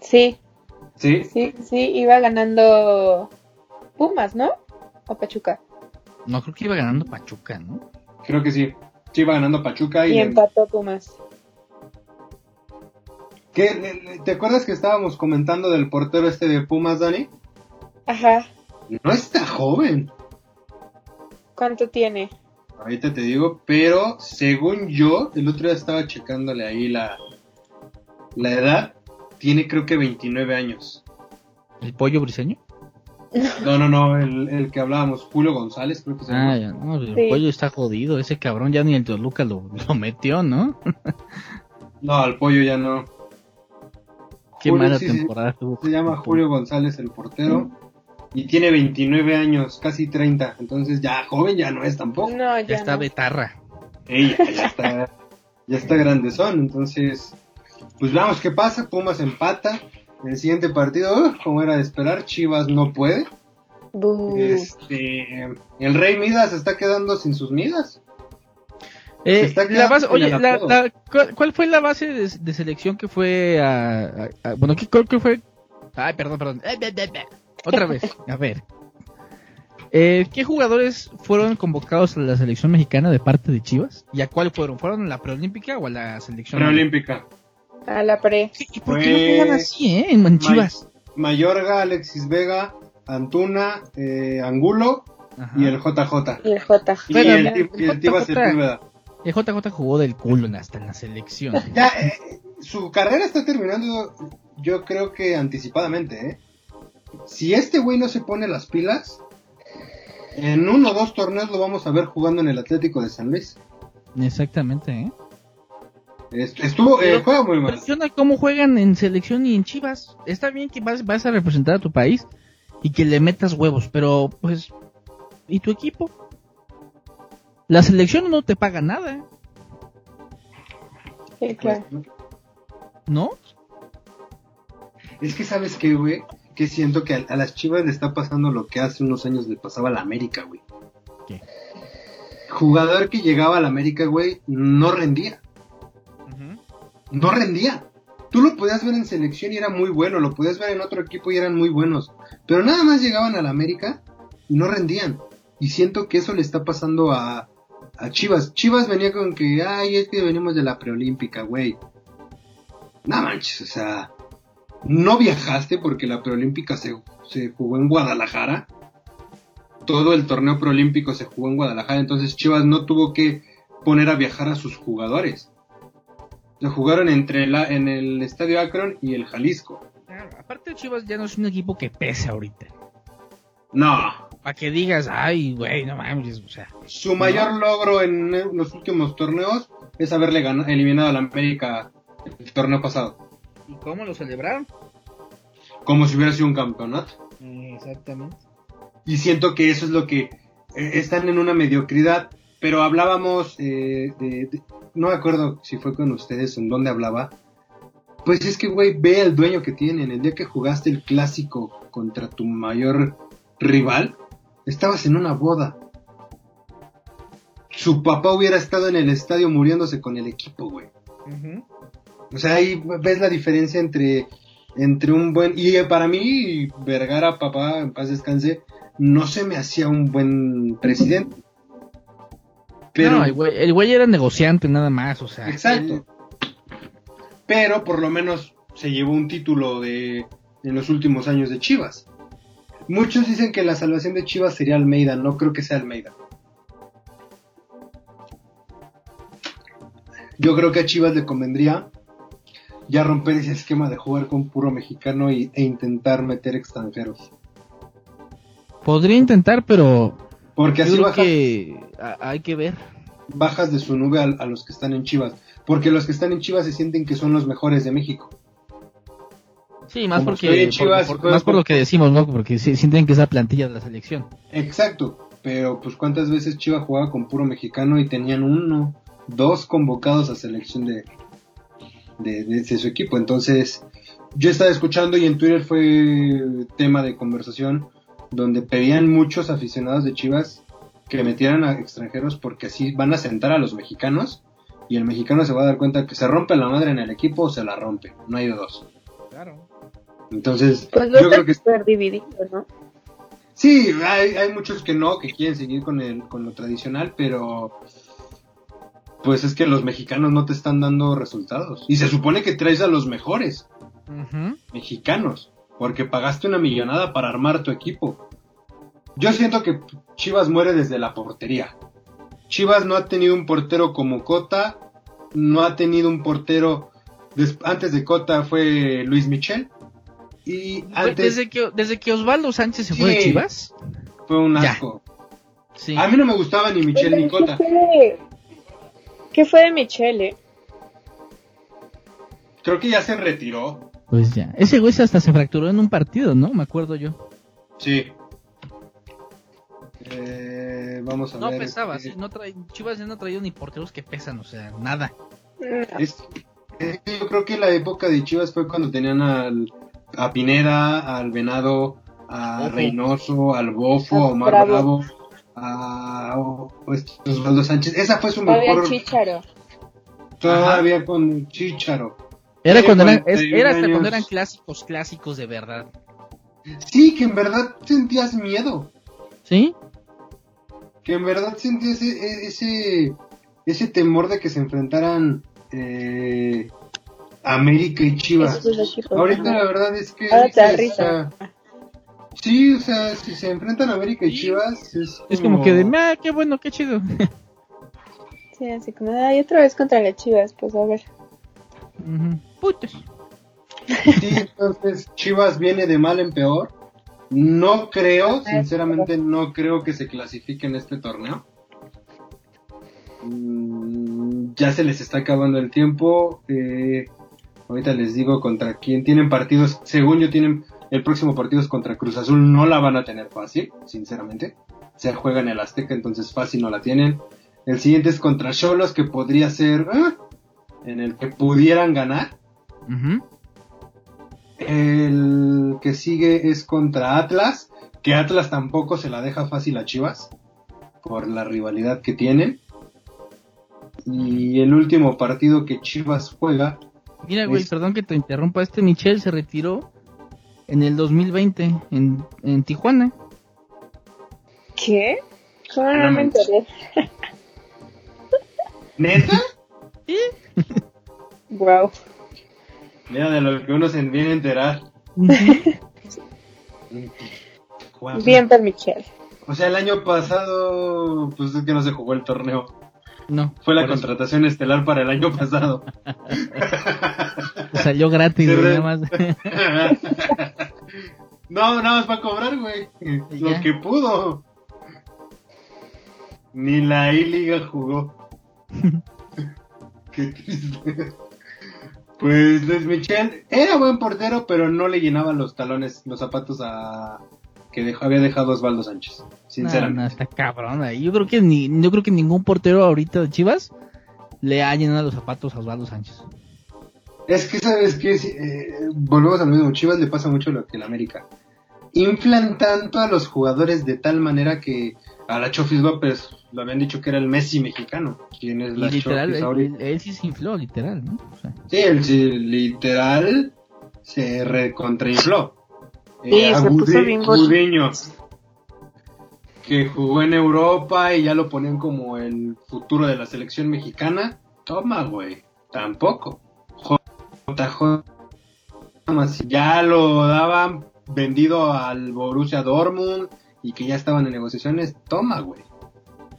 Sí, Sí, sí, sí, iba ganando Pumas, ¿no? O Pachuca. No, creo que iba ganando Pachuca, ¿no? creo que sí. Sí, iba ganando Pachuca y, Y empató Pumas. ¿Qué? Le- le- ¿Te acuerdas que estábamos comentando del portero este de Pumas, Dani? Ajá. No está joven, ¿Cuánto tiene? Ahorita te digo, pero según yo, el otro día estaba checándole ahí la, la edad, tiene creo que 29 años. ¿El pollo briseño? No, no, no, el, el que hablábamos, Julio González, creo que se llama. Ah, ya, no, el Sí. pollo está jodido. Ese cabrón ya ni el Toluca lo, lo metió, ¿no? No, al pollo ya no. Qué Julio, mala sí, sí, temporada tuvo. Se llama Julio González, el portero. Y tiene 29 años, casi 30. Entonces ya joven ya no es tampoco. No, ya, Ya está no. Betarra. Ey, ya, ya está, ya está grandezón, entonces, pues veamos qué pasa, Pumas empata, el siguiente partido, uh, como era de esperar, Chivas no puede, este, el Rey Midas está quedando sin sus midas, Eh, Se está la quedando base, sin oye, la- la- ¿cuál, cuál fue la base de, de selección que fue a, a- a- bueno, ¿qué, cuál que fue? Ay, perdón, perdón. Eh, be, be, be. Otra vez, a ver. Eh, ¿Qué jugadores fueron convocados a la selección mexicana de parte de Chivas? ¿Y a cuál fueron? ¿Fueron a la preolímpica o a la selección? preolímpica, A la pre. ¿Y por qué no juegan así, eh? En, Chivas. Mayorga, Alexis Vega, Antuna, eh, Angulo Ajá. y el JJ. Y el J. Y el, el JJ. JJ jugó del culo en- hasta en la selección. Ya, eh, su carrera está terminando, yo creo que anticipadamente, ¿eh? Si este güey no se pone las pilas, en uno o dos torneos lo vamos a ver jugando en el Atlético de San Luis. Exactamente, ¿eh? Est- Estuvo, eh, juega muy mal. Cómo juegan en selección y en Chivas. Está bien que vas, vas a representar a tu país y que le metas huevos, pero pues, ¿y tu equipo? La selección no te paga nada, ¿eh? Sí, claro. ¿no? Es que sabes qué, güey, que siento que a, a las Chivas le está pasando lo que hace unos años le pasaba a la América, güey. ¿Qué? Jugador que llegaba a la América, güey, no rendía. no rendía. Tú lo podías ver en selección y era muy bueno, lo podías ver en otro equipo y eran muy buenos, pero nada más llegaban a la América y no rendían. Y siento que eso le está pasando a, a Chivas. Chivas venía con que, ay, es que venimos de la preolímpica, güey. No manches, o sea, no viajaste porque la preolímpica se, se jugó en Guadalajara. Todo el torneo preolímpico se jugó en Guadalajara, entonces Chivas no tuvo que poner a viajar a sus jugadores. Lo jugaron entre la, en el Estadio Akron y el Jalisco. Claro, aparte Chivas ya no es un equipo que pesa ahorita. No, Para que digas, ay, güey, no mames, o sea. su mayor logro en los últimos torneos es haberle ganado, eliminado a la América el torneo pasado. ¿Y cómo lo celebraron? Como si hubiera sido un campeonato. Exactamente. Y siento que eso es lo que eh, están en una mediocridad. Pero hablábamos eh, de, de- No me acuerdo si fue con ustedes en dónde hablaba. Pues es que, güey, ve el dueño que tienen. El día que jugaste el clásico contra tu mayor rival, estabas en una boda. Su papá hubiera estado en el estadio muriéndose con el equipo, güey. O sea, ahí ves la diferencia entre, entre un buen... Y para mí, Vergara, papá, en paz descanse, no se me hacía un buen presidente. Pero, No, el güey, el güey era negociante nada más, o sea. exacto. él- Pero por lo menos se llevó un título de en los últimos años de Chivas. Muchos dicen que la salvación de Chivas sería Almeida, no creo que sea Almeida. Yo creo que a Chivas le convendría ya romper ese esquema de jugar con puro mexicano y- e intentar meter extranjeros. Podría intentar, pero Porque así bajas, que hay que ver. bajas de su nube a, a los que están en Chivas. Porque los que están en Chivas se sienten que son los mejores de México. Sí, más Como porque, por- por- juego más por lo que decimos, ¿no? Porque sí, sienten que es la plantilla de la selección. Exacto, pero pues cuántas veces Chivas jugaba con puro mexicano y tenían uno, dos convocados a selección de, de, de- de su equipo. Entonces, yo estaba escuchando y en Twitter fue tema de conversación donde pedían muchos aficionados de Chivas que metieran a extranjeros porque así van a sentar a los mexicanos y el mexicano se va a dar cuenta que se rompe la madre en el equipo o se la rompe, no hay de dos. Claro. Entonces, Pues yo creo que súper dividido, ¿no? Sí, hay, hay muchos que no, que quieren seguir con, el, con lo tradicional, pero pues es que los mexicanos no te están dando resultados. Y se supone que traes a los mejores mexicanos, porque pagaste una millonada para armar tu equipo. Yo siento que Chivas muere desde la portería. Chivas no ha tenido un portero como Cota, no ha tenido un portero... antes de Cota fue Luis Michel. Y antes Desde que, desde que Osvaldo Sánchez se fue de. Chivas. fue un asco. Sí. A mí no me gustaba ni Michel ni ¿Qué Cota. ¿Qué fue de Michele? Creo que ya se retiró. Pues ya. Ese güey hasta se fracturó en un partido, ¿no? Me acuerdo yo. Sí. Eh, vamos a No ver. pesaba, eh, sí. No trae, Chivas ya no ha traído ni porteros que pesan, o sea, nada. No. es- es que yo creo que la época de Chivas fue cuando tenían al, a Pineda, al Venado, a. Reynoso, al Bofo, a A Omar Bravo. Bravo, a este, Osvaldo Sánchez. Esa fue su Todavía mejor. Chicharo. Todavía con Chicharo. Era cuando eran, es- 41 era hasta cuando eran clásicos, clásicos de verdad. Sí, que en verdad sentías miedo. ¿Sí? que en verdad sentí ese, ese, ese temor de que se enfrentaran eh, América y Chivas. Ahorita la verdad es que... Ahora te da risa. Sí, o sea, si se enfrentan América y. Chivas es, Es como que de, ah, qué bueno, qué chido. Sí, así como, ay, otra vez contra las chivas, pues a ver. Putos. Sí, entonces Chivas viene de mal en peor. No creo, sinceramente no creo que se clasifique en este torneo. Mm, ya se les está acabando el tiempo. eh, ahorita les digo contra quién tienen partidos. Según yo tienen el próximo partido es contra Cruz Azul. No la van a tener fácil, sinceramente. Se juega en el Azteca, entonces fácil no la tienen. El siguiente es contra Cholos, que podría ser ah, en el que pudieran ganar. El que sigue es contra Atlas, que Atlas tampoco se la deja fácil a Chivas por la rivalidad que tienen. Y el último partido que Chivas juega, Mira, güey, Es- perdón que te interrumpa. Este Michel se retiró en el 2020 en, en Tijuana. ¿Qué? ¿Cómo no No me enteré? ¿neta? Wow. Mira de lo que uno se viene a enterar. Bien por Michelle. O sea, el año pasado, pues es que no se jugó el torneo. No. Fue la eso. contratación estelar para el año pasado. Salió gratis, güey, nada más. no, nada más para cobrar, güey. Lo ya. que pudo. Ni la I-Liga jugó. Qué triste. Pues Luis Michel era buen portero, pero no le llenaba los talones, los zapatos a que dejó- había dejado Osvaldo Sánchez. No, Sinceramente. no, está cabrón. Yo creo que ni, yo creo que ningún portero ahorita de Chivas le ha llenado los zapatos a Osvaldo Sánchez. Es que, ¿sabes qué? Si, eh, volvemos a lo mismo. Chivas le pasa mucho lo que el América. Inflan tanto a los jugadores de tal manera que a la Chofis López lo habían dicho que era el Messi mexicano. ¿Quién es Y la literal, él, ahorita? él- él sí se infló, literal, ¿no? O sea, Sí, él sí, literal se recontrainfló. Sí, a se puso bien que jugó en Europa y ya lo ponían como el futuro de la selección mexicana. Toma, güey, tampoco. JJ ya lo daban vendido al Borussia Dortmund y que ya estaban en negociaciones. Toma, güey.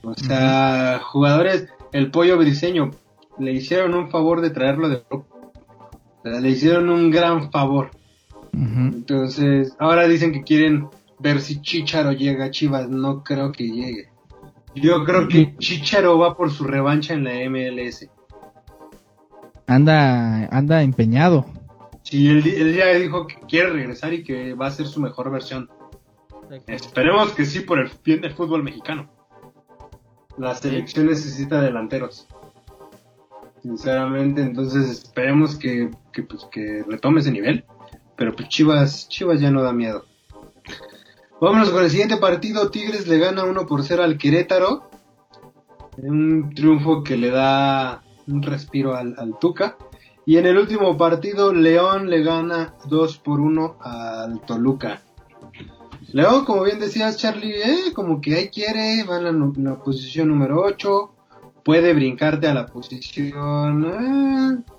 O sea, jugadores, el pollo briseño, le hicieron un favor de traerlo de Europa. Le hicieron un gran favor. Entonces, ahora dicen que quieren ver si Chicharo llega a Chivas. No creo que llegue. Yo creo que Chicharo va por su revancha en la MLS. Anda, anda empeñado. Sí, él ya dijo que quiere regresar y que va a ser su mejor versión. Esperemos que sí por el bien del fútbol mexicano. La selección necesita delanteros. Sinceramente, entonces esperemos que, que, pues, que retome ese nivel. Pero pues Chivas, Chivas ya no da miedo. Vámonos con el siguiente partido. Tigres le gana 1 por 0 al Querétaro. Un triunfo que le da un respiro al, al Tuca. Y en el último partido, León le gana 2 por 1 al Toluca. León, como bien decías, Charlie, eh, como que ahí quiere, va en la, posición número 8. Puede brincarte a la posición eh,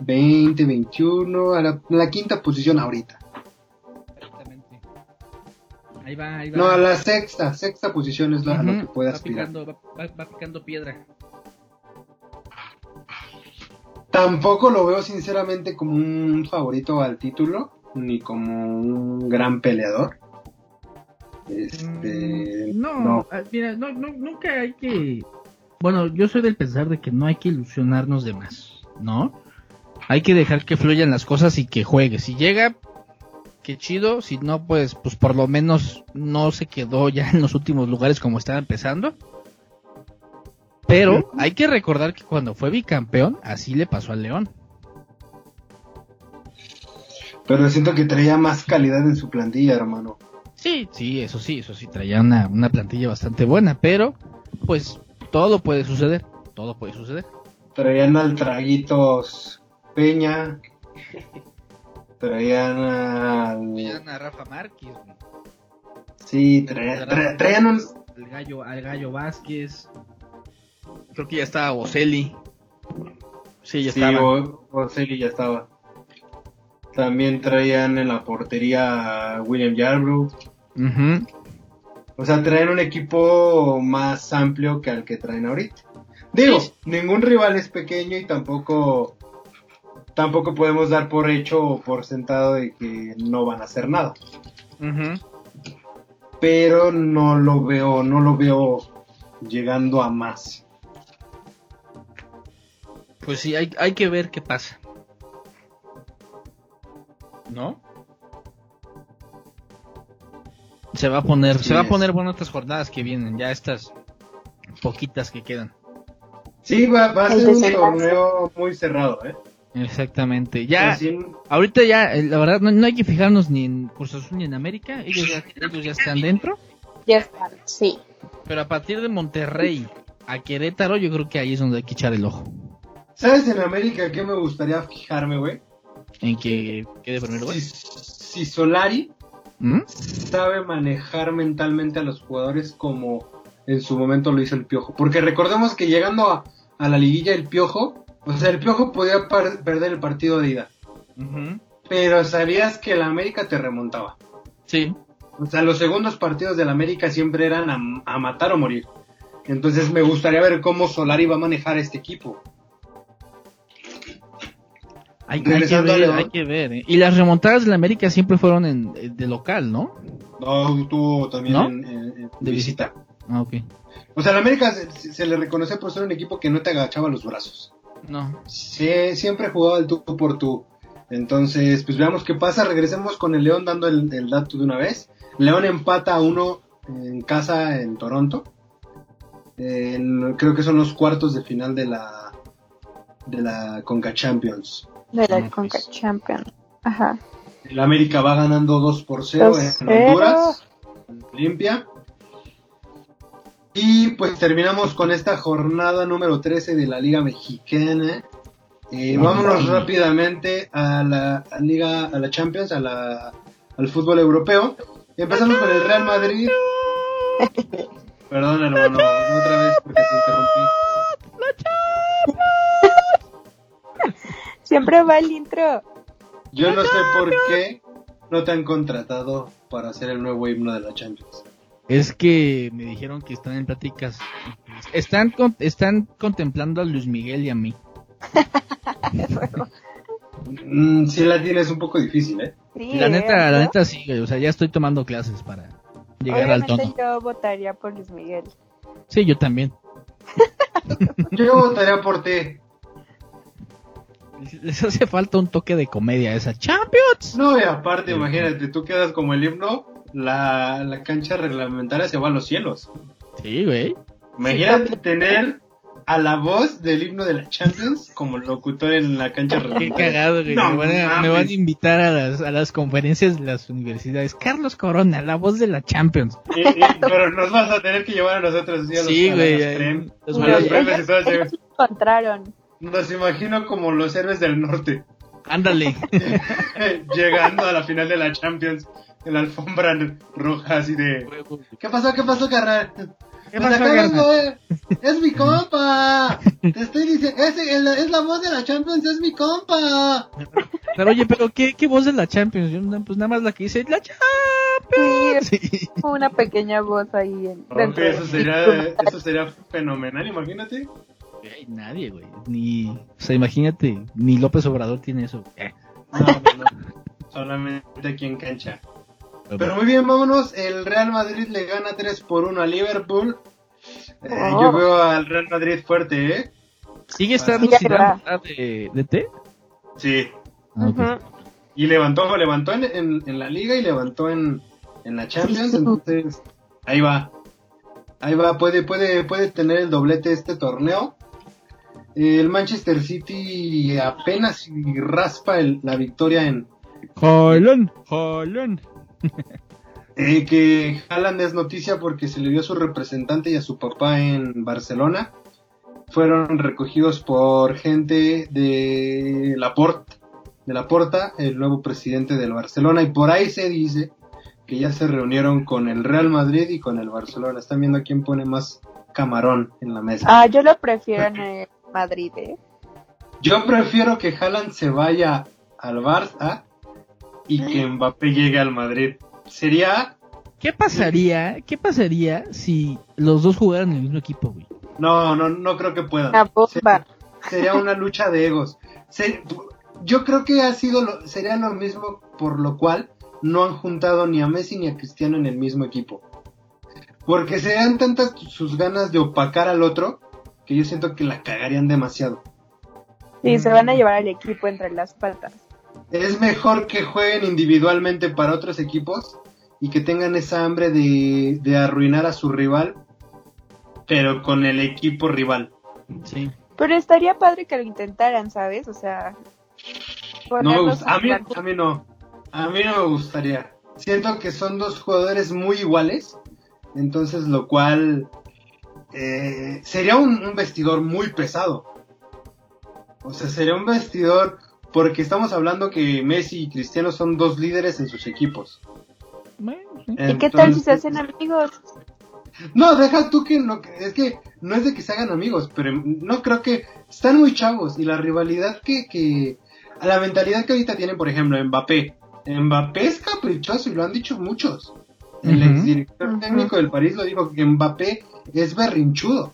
20, 21, a la, la quinta posición ahorita. Exactamente. Ahí va, ahí va. No, a la sexta, sexta posición es la, a lo que puede va aspirar. picando, va, va- va picando piedra. Tampoco lo veo sinceramente como un favorito al título, ni como un gran peleador. Este, Mm, no, no. ah, mira, no, no, nunca hay que... Bueno, yo soy del pensar de que no hay que ilusionarnos de más, ¿no? Hay que dejar que fluyan las cosas y que juegue. Si llega, qué chido. Si no, pues, pues por lo menos no se quedó ya en los últimos lugares como estaba empezando. Pero hay que recordar que cuando fue bicampeón, así le pasó al León. Pero siento que traía más calidad en su plantilla, hermano. Sí, sí, eso sí, eso sí, traía una, una plantilla bastante buena, pero pues todo puede suceder, todo puede suceder. Traían al Traguitos Peña. Traían al... Vean a Rafa Márquez. Sí, tra- tra- traían un... al gallo, al gallo Vázquez. Creo que ya estaba Boselli. Sí, ya Sí, estaba. Bo- Boselli ya estaba. También traían en la portería a William Yarbrough. O sea, traen un equipo más amplio que al que traen ahorita. Digo, Sí. ningún rival es pequeño y tampoco tampoco podemos dar por hecho o por sentado de que no van a hacer nada. Pero no lo veo, no lo veo llegando a más. Pues sí, hay, hay que ver qué pasa. ¿No? Se va a poner, se va a poner bueno estas jornadas que vienen, ya estas poquitas que quedan. Sí, va, va a ser un torneo muy cerrado, ¿eh? Exactamente. Ya, Así- ahorita ya, eh, la verdad, no, no hay que fijarnos ni en Cruz Azul ni en América. Ellos ya, ellos ya están dentro. Ya está, sí. Pero a partir de Monterrey a Querétaro, yo creo que ahí es donde hay que echar el ojo. ¿Sabes en América qué me gustaría fijarme, güey? En que quede primero. Si, si Solari ¿Mm? sabe manejar mentalmente a los jugadores como en su momento lo hizo el Piojo. Porque recordemos que llegando a, a la liguilla el Piojo, o sea, el Piojo podía perder el partido de ida, pero sabías que el América te remontaba. Sí. O sea, los segundos partidos del América siempre eran a, a matar o morir. Entonces me gustaría ver cómo Solari va a manejar este equipo. Hay, hay que ver, León. hay que ver. ¿eh? Y las remontadas de la América siempre fueron en, eh, de local, ¿no? No, tuvo también ¿No? en- en- en De visita. Ah, ok. O sea, la América se, se le reconoce por ser un equipo que no te agachaba los brazos. No. Sí, siempre jugaba el tú por tú. Entonces, pues veamos qué pasa. Regresemos con el León dando el, el dato de una vez. León empata a uno en casa en Toronto. En- creo que son los cuartos de final de la de la Conca Champions. De la Conca. Champions. Ajá. El América va ganando 2 por 0 en 2-0. Honduras, limpia. Y pues terminamos con esta jornada número 13 de la Liga Mexicana. Eh, vámonos rápidamente a la a Liga, a la Champions, a la, al fútbol europeo. Empezamos con el Real Madrid. Perdón, hermano, otra vez porque te interrumpí. Siempre va el intro. Yo no sé por qué no te han contratado para hacer el nuevo himno de la Champions. Es que me dijeron que están en pláticas. Están, con- están contemplando a Luis Miguel y a mí. Mm, sí la tienes un poco difícil, ¿eh? Sí, La neta, ¿eh? la neta sí, o sea, ya estoy tomando clases para llegar al tono. yo votaría por Luis Miguel. Sí, yo también. Yo votaría por ti. Les- Les hace falta un toque de comedia a esa Champions. No, y aparte, imagínate, tú quedas como el himno, la, la cancha reglamentaria se va a los cielos. Sí, güey. Imagínate tener a la voz del himno de la Champions como locutor en la cancha Qué reglamentaria. cagado, güey. No me, van a, mames. me van a invitar a las, a las conferencias de las universidades. Carlos Corona, la voz de la Champions. Y- y- pero nos vas a tener que llevar a nosotros así a los, Sí, a güey. los a los y todo encontraron. Nos imagino como los héroes del norte. Ándale. llegando a la final de la Champions en la alfombra roja así de ¿Qué pasó? ¿Qué pasó, carnal? ¿Qué Pues pasó, carnal? Es mi compa. Te estoy diciendo, es, el- es la voz de la Champions, es mi compa. Pero oye, pero ¿qué, qué voz de la Champions? Yo, pues nada más la que dice la Champions. Sí. Una pequeña voz ahí en, eso sería, eso sería fenomenal, imagínate. Güey, nadie, güey. Ni, o sea, imagínate, ni López Obrador tiene eso. Eh, No, no, no. Solamente aquí en cancha. Pero muy bien, vámonos. El Real Madrid le gana 3 por 1 a Liverpool. Eh, Oh. Yo veo al Real Madrid fuerte, ¿eh? ¿Sigue estando Zidane va. de, de té? Sí. Ah. Y levantó, levantó en, en- en la liga y levantó en, en la Champions, Sí. entonces ahí va. Ahí va, puede, puede, puede tener el doblete este torneo. El Manchester City apenas raspa el- la victoria en Haaland, Haaland. Eh, que Haaland es noticia porque se le dio a su representante y a su papá en Barcelona. Fueron recogidos por gente de Laporta, de Laporta, el nuevo presidente del Barcelona, y por ahí se dice que ya se reunieron con el Real Madrid y con el Barcelona. Están viendo quién pone más camarón en la mesa. Ah, yo lo prefiero en el Madrid, ¿eh? Yo prefiero que Haaland se vaya al Barça y que Mbappé llegue al Madrid. Sería ¿Qué pasaría, qué pasaría si los dos jugaran en el mismo equipo, güey? no, no, no creo que puedan. Una bomba. sería una lucha de egos. Yo creo que ha sido lo- sería lo mismo por lo cual no han juntado ni a Messi ni a Cristiano en el mismo equipo. Porque serían tantas sus ganas de opacar al otro que yo siento que la cagarían demasiado. Sí, se van a llevar al equipo entre las patas. Es mejor que jueguen individualmente para otros equipos y que tengan esa hambre de, de arruinar a su rival, pero con el equipo rival. Sí. Pero estaría padre que lo intentaran, ¿sabes? O sea, No me ponerlos gusta. A mí, a mí no. A mí no me gustaría. Siento que son dos jugadores muy iguales. Entonces, lo cual eh, sería un, un vestidor muy pesado. O sea, sería un vestidor porque estamos hablando que Messi y Cristiano son dos líderes en sus equipos. Bueno. ¿Y qué tal si se hacen amigos? No, deja tú que no, es que no es de que se hagan amigos, pero no creo que están muy chavos y la rivalidad que, que, a la mentalidad que ahorita tienen, por ejemplo, Mbappé. Mbappé es caprichoso y lo han dicho muchos. el Ujú. exdirector Ujú. técnico del París lo dijo que Mbappé es berrinchudo.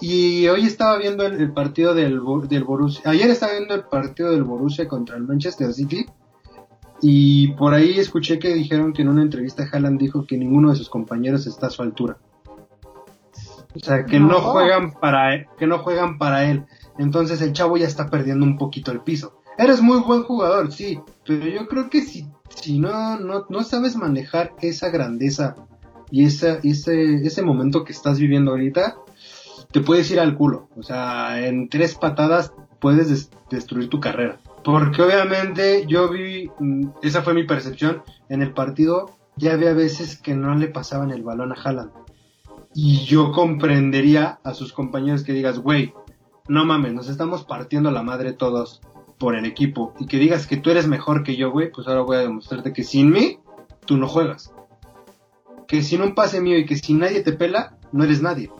Y hoy estaba viendo el, el partido del, Bo- del Borussia, ayer estaba viendo el partido del Borussia contra el Manchester City y por ahí escuché que dijeron que en una entrevista Haaland dijo que ninguno de sus compañeros está a su altura. O sea, que no, No. juegan para él, que no juegan para él. Entonces el chavo ya está perdiendo un poquito el piso. Eres muy buen jugador, sí, pero yo creo que si, si no, no, no sabes manejar esa grandeza y esa, ese, ese momento que estás viviendo ahorita, te puedes ir al culo. O sea, en tres patadas puedes des- destruir tu carrera. Porque obviamente yo vi, mm, esa fue mi percepción, en el partido ya había veces que no le pasaban el balón a Haaland. Y yo comprendería a sus compañeros que digas, güey, no mames, nos estamos partiendo la madre todos por el equipo. Y que digas que tú eres mejor que yo, güey, pues ahora voy a demostrarte que sin mí, tú no juegas. Que sin un pase mío y que si nadie te pela, no eres nadie.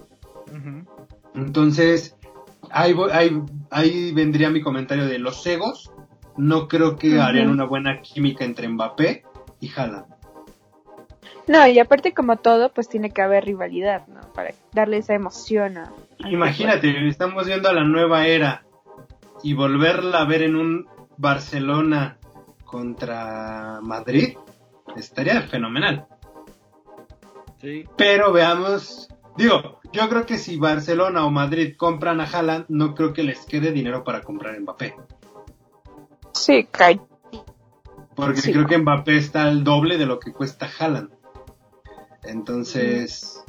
Entonces, ahí, voy- ahí, ahí vendría mi comentario de los egos. No creo que harían una buena química entre Mbappé y Haaland. No, y aparte como todo, pues tiene que haber rivalidad, ¿no? Para darle esa emoción a... al Imagínate, estamos viendo a la nueva era y volverla a ver en un Barcelona contra Madrid estaría fenomenal. Sí. Pero veamos, digo, yo creo que si Barcelona o Madrid compran a Haaland, no creo que les quede dinero para comprar a Mbappé. Sí, cae. Porque Sí. creo que Mbappé está al doble de lo que cuesta Haaland. Entonces,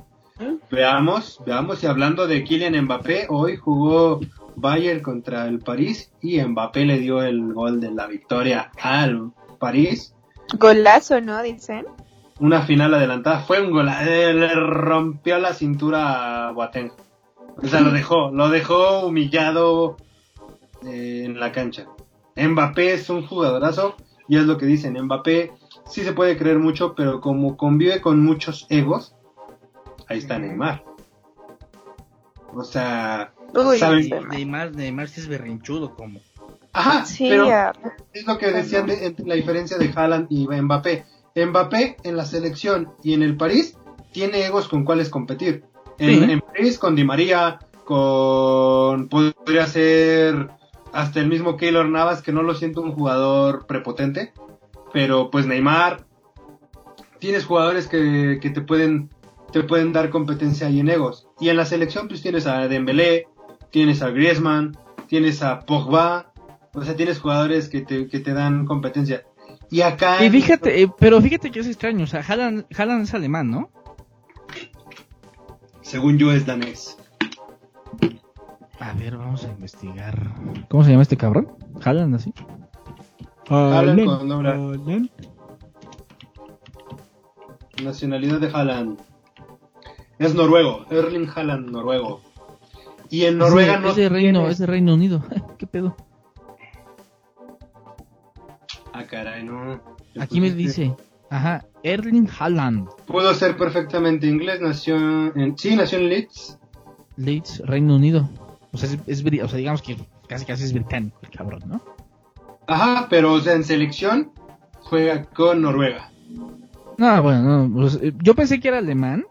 veamos, veamos. Y hablando de Kylian Mbappé, hoy jugó Bayern contra el París y Mbappé le dio el gol de la victoria al París. Golazo, ¿no? Dicen. Una final adelantada. Fue un gol. eh, Le rompió la cintura a Boateng. O sea, lo dejó, lo dejó humillado eh, en la cancha. Mbappé es un jugadorazo y es lo que dicen. Mbappé sí se puede creer mucho, pero como convive con muchos egos, ahí está. Neymar. O sea, Uy, ¿Saben? Neymar, Neymar sí es berrinchudo como. ajá, Sí, pero es lo que decían de, entre la diferencia de Haaland y Mbappé. Mbappé en la selección y en el París tiene egos con cuáles competir. En, Sí. en París con Di María, con podría ser hasta el mismo Keylor Navas que no lo siento un jugador prepotente, pero pues Neymar tienes jugadores que, que te pueden te pueden dar competencia ahí en egos. Y en la selección pues tienes a Dembélé, tienes a Griezmann, tienes a Pogba, o sea, tienes jugadores que te, que te dan competencia. Y acá... Y fíjate, eh, pero fíjate que es extraño, o sea, Haaland, Haaland es alemán, ¿no? Según yo es danés. A ver, vamos a investigar. ¿Cómo se llama este cabrón? Haaland, así. Haaland con Nacionalidad de Haaland. Es noruego, Erling Haaland, noruego. Y en Noruega es de, no es de Reino, tiene- es de Reino Unido. ¿Qué pedo? Ah, caray, no. Aquí me dice, ajá, Erling Haaland, Pudo ser perfectamente inglés, nació en... Sí, nació en Leeds. Leeds, Reino Unido. O sea, es, o sea, digamos que casi casi es británico el cabrón, ¿no? Ajá, pero o sea, en selección juega con Noruega. No, bueno, no, pues, eh, yo pensé que era alemán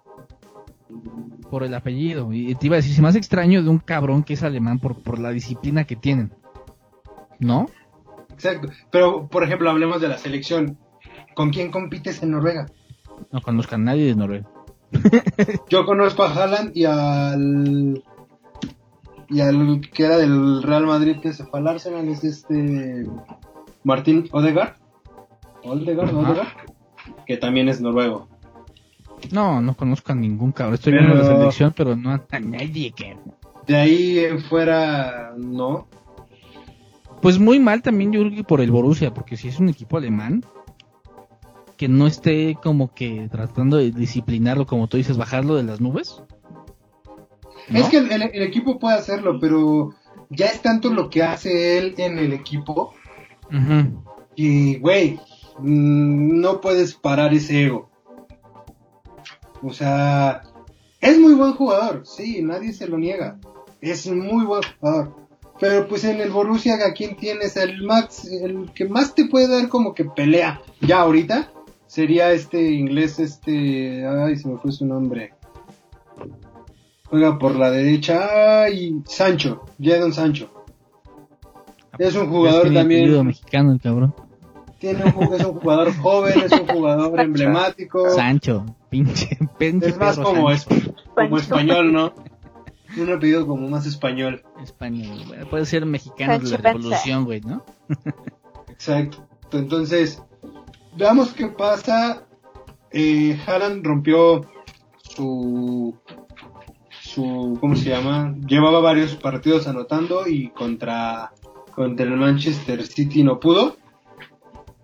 por el apellido. Y te iba a decir, se me hace extraño de un cabrón que es alemán por, por la disciplina que tienen. ¿No? Exacto. Pero, por ejemplo, hablemos de la selección. ¿Con quién compites en Noruega? No conozco a nadie de Noruega. Yo conozco a Haaland y al... Y al que era del Real Madrid que se fue al Arsenal, es este... Martín Odegaard. Odegaard. Odegaard. Que también es noruego. No, no conozco a ningún cabrón. Estoy Pero- viendo la selección, pero no a nadie que... De ahí en fuera, no. Pues muy mal también yo creo que por el Borussia, porque si es un equipo alemán que no esté como que tratando de disciplinarlo, como tú dices, bajarlo de las nubes. ¿no? Es que el, equipo puede hacerlo, pero ya es tanto lo que hace él en el equipo Ujú. Y, güey, mm, no puedes parar ese ego. O sea, es muy buen jugador, sí, nadie se lo niega. Es muy buen jugador. Pero pues en el Borussia, ¿a quién tienes? El Max, el que más te puede dar como que pelea ya ahorita sería este inglés, este, ay, se me fue su nombre. Juega por la derecha, ay, Sancho, Jadon Sancho. Es un jugador también. mexicano el cabrón. Tiene un, es un jugador joven, es un jugador emblemático. Sancho, pinche, pinche Es más como, es, como español, ¿no? Un apellido como más español. español. Bueno, puede ser mexicano de la revolución, güey, ¿no? Exacto. Entonces, veamos qué pasa. Eh, Haaland rompió su, su, ¿cómo se llama? Llevaba varios partidos anotando y contra, contra el Manchester City no pudo.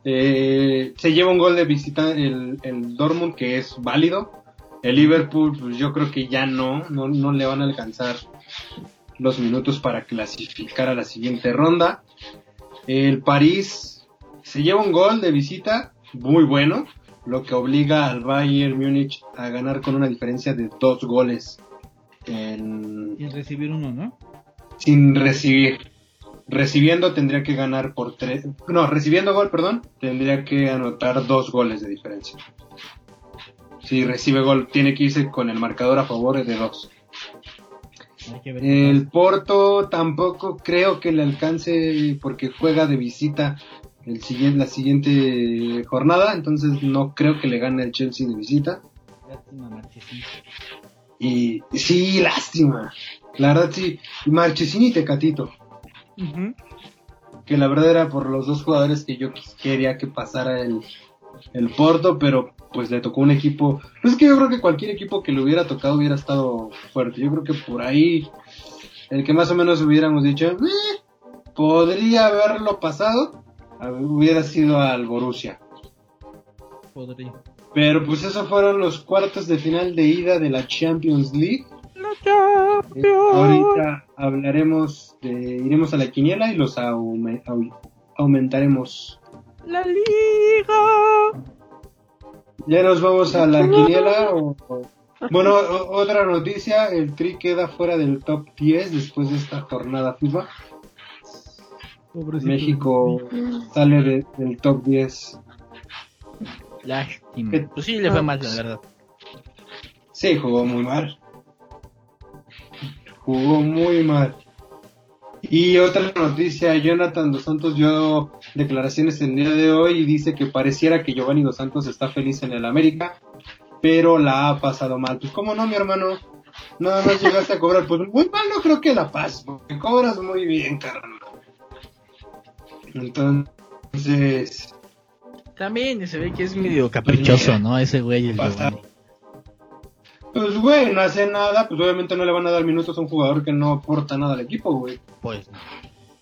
Eh, se lleva un gol de visita el, el Dortmund que es válido. El Liverpool, pues yo creo que ya no, no, no le van a alcanzar los minutos para clasificar a la siguiente ronda. El París se lleva un gol de visita muy bueno, lo que obliga al Bayern Múnich a ganar con una diferencia de dos goles en- Y recibir uno, ¿no? sin recibir. Recibiendo tendría que ganar por tres. No, recibiendo gol, perdón, tendría que anotar dos goles de diferencia. Si recibe gol, tiene que irse con el marcador a favor de dos. El Porto tampoco creo que le alcance porque juega de visita el siguiente, la siguiente jornada, entonces no creo que le gane el Chelsea de visita. Lástima. Y sí, lástima. La verdad sí, y Marchesín y Tecatito, que la verdad era por los dos jugadores que yo quería que pasara el, el Porto, pero pues le tocó un equipo. Pues es que yo creo que cualquier equipo que le hubiera tocado hubiera estado fuerte. Yo creo que por ahí el que más o menos hubiéramos dicho, "Eh, podría haberlo pasado, hubiera sido al Borussia. Podría. Pero pues esos fueron los cuartos de final de ida de la Champions League. Eh, ahorita hablaremos de, iremos a la quiniela y los aume- au- aumentaremos. La liga. Ya nos vamos a la quiniela. o- o- Bueno, o- otra noticia, el Tri queda fuera del top 10 después de esta jornada FIFA. Pobrecito. México sale de- del top 10. Lástima. ¿Qué? Pues sí, le fue mal, la verdad. Sí, jugó muy mal. Jugó muy mal. Y otra noticia, Jonathan Dos Santos dio declaraciones el día de hoy y dice que pareciera que Giovanni Dos Santos está feliz en el América, pero la ha pasado mal. Pues cómo no, mi hermano, nada más llegaste a cobrar. Pues muy mal no creo que la paz, porque cobras muy bien, carnal. Entonces, También se ve que es medio caprichoso, ¿no? Ese güey, el. Giovanni. pues güey, no hace nada, pues obviamente no le van a dar minutos a un jugador que no aporta nada al equipo, güey. Pues no.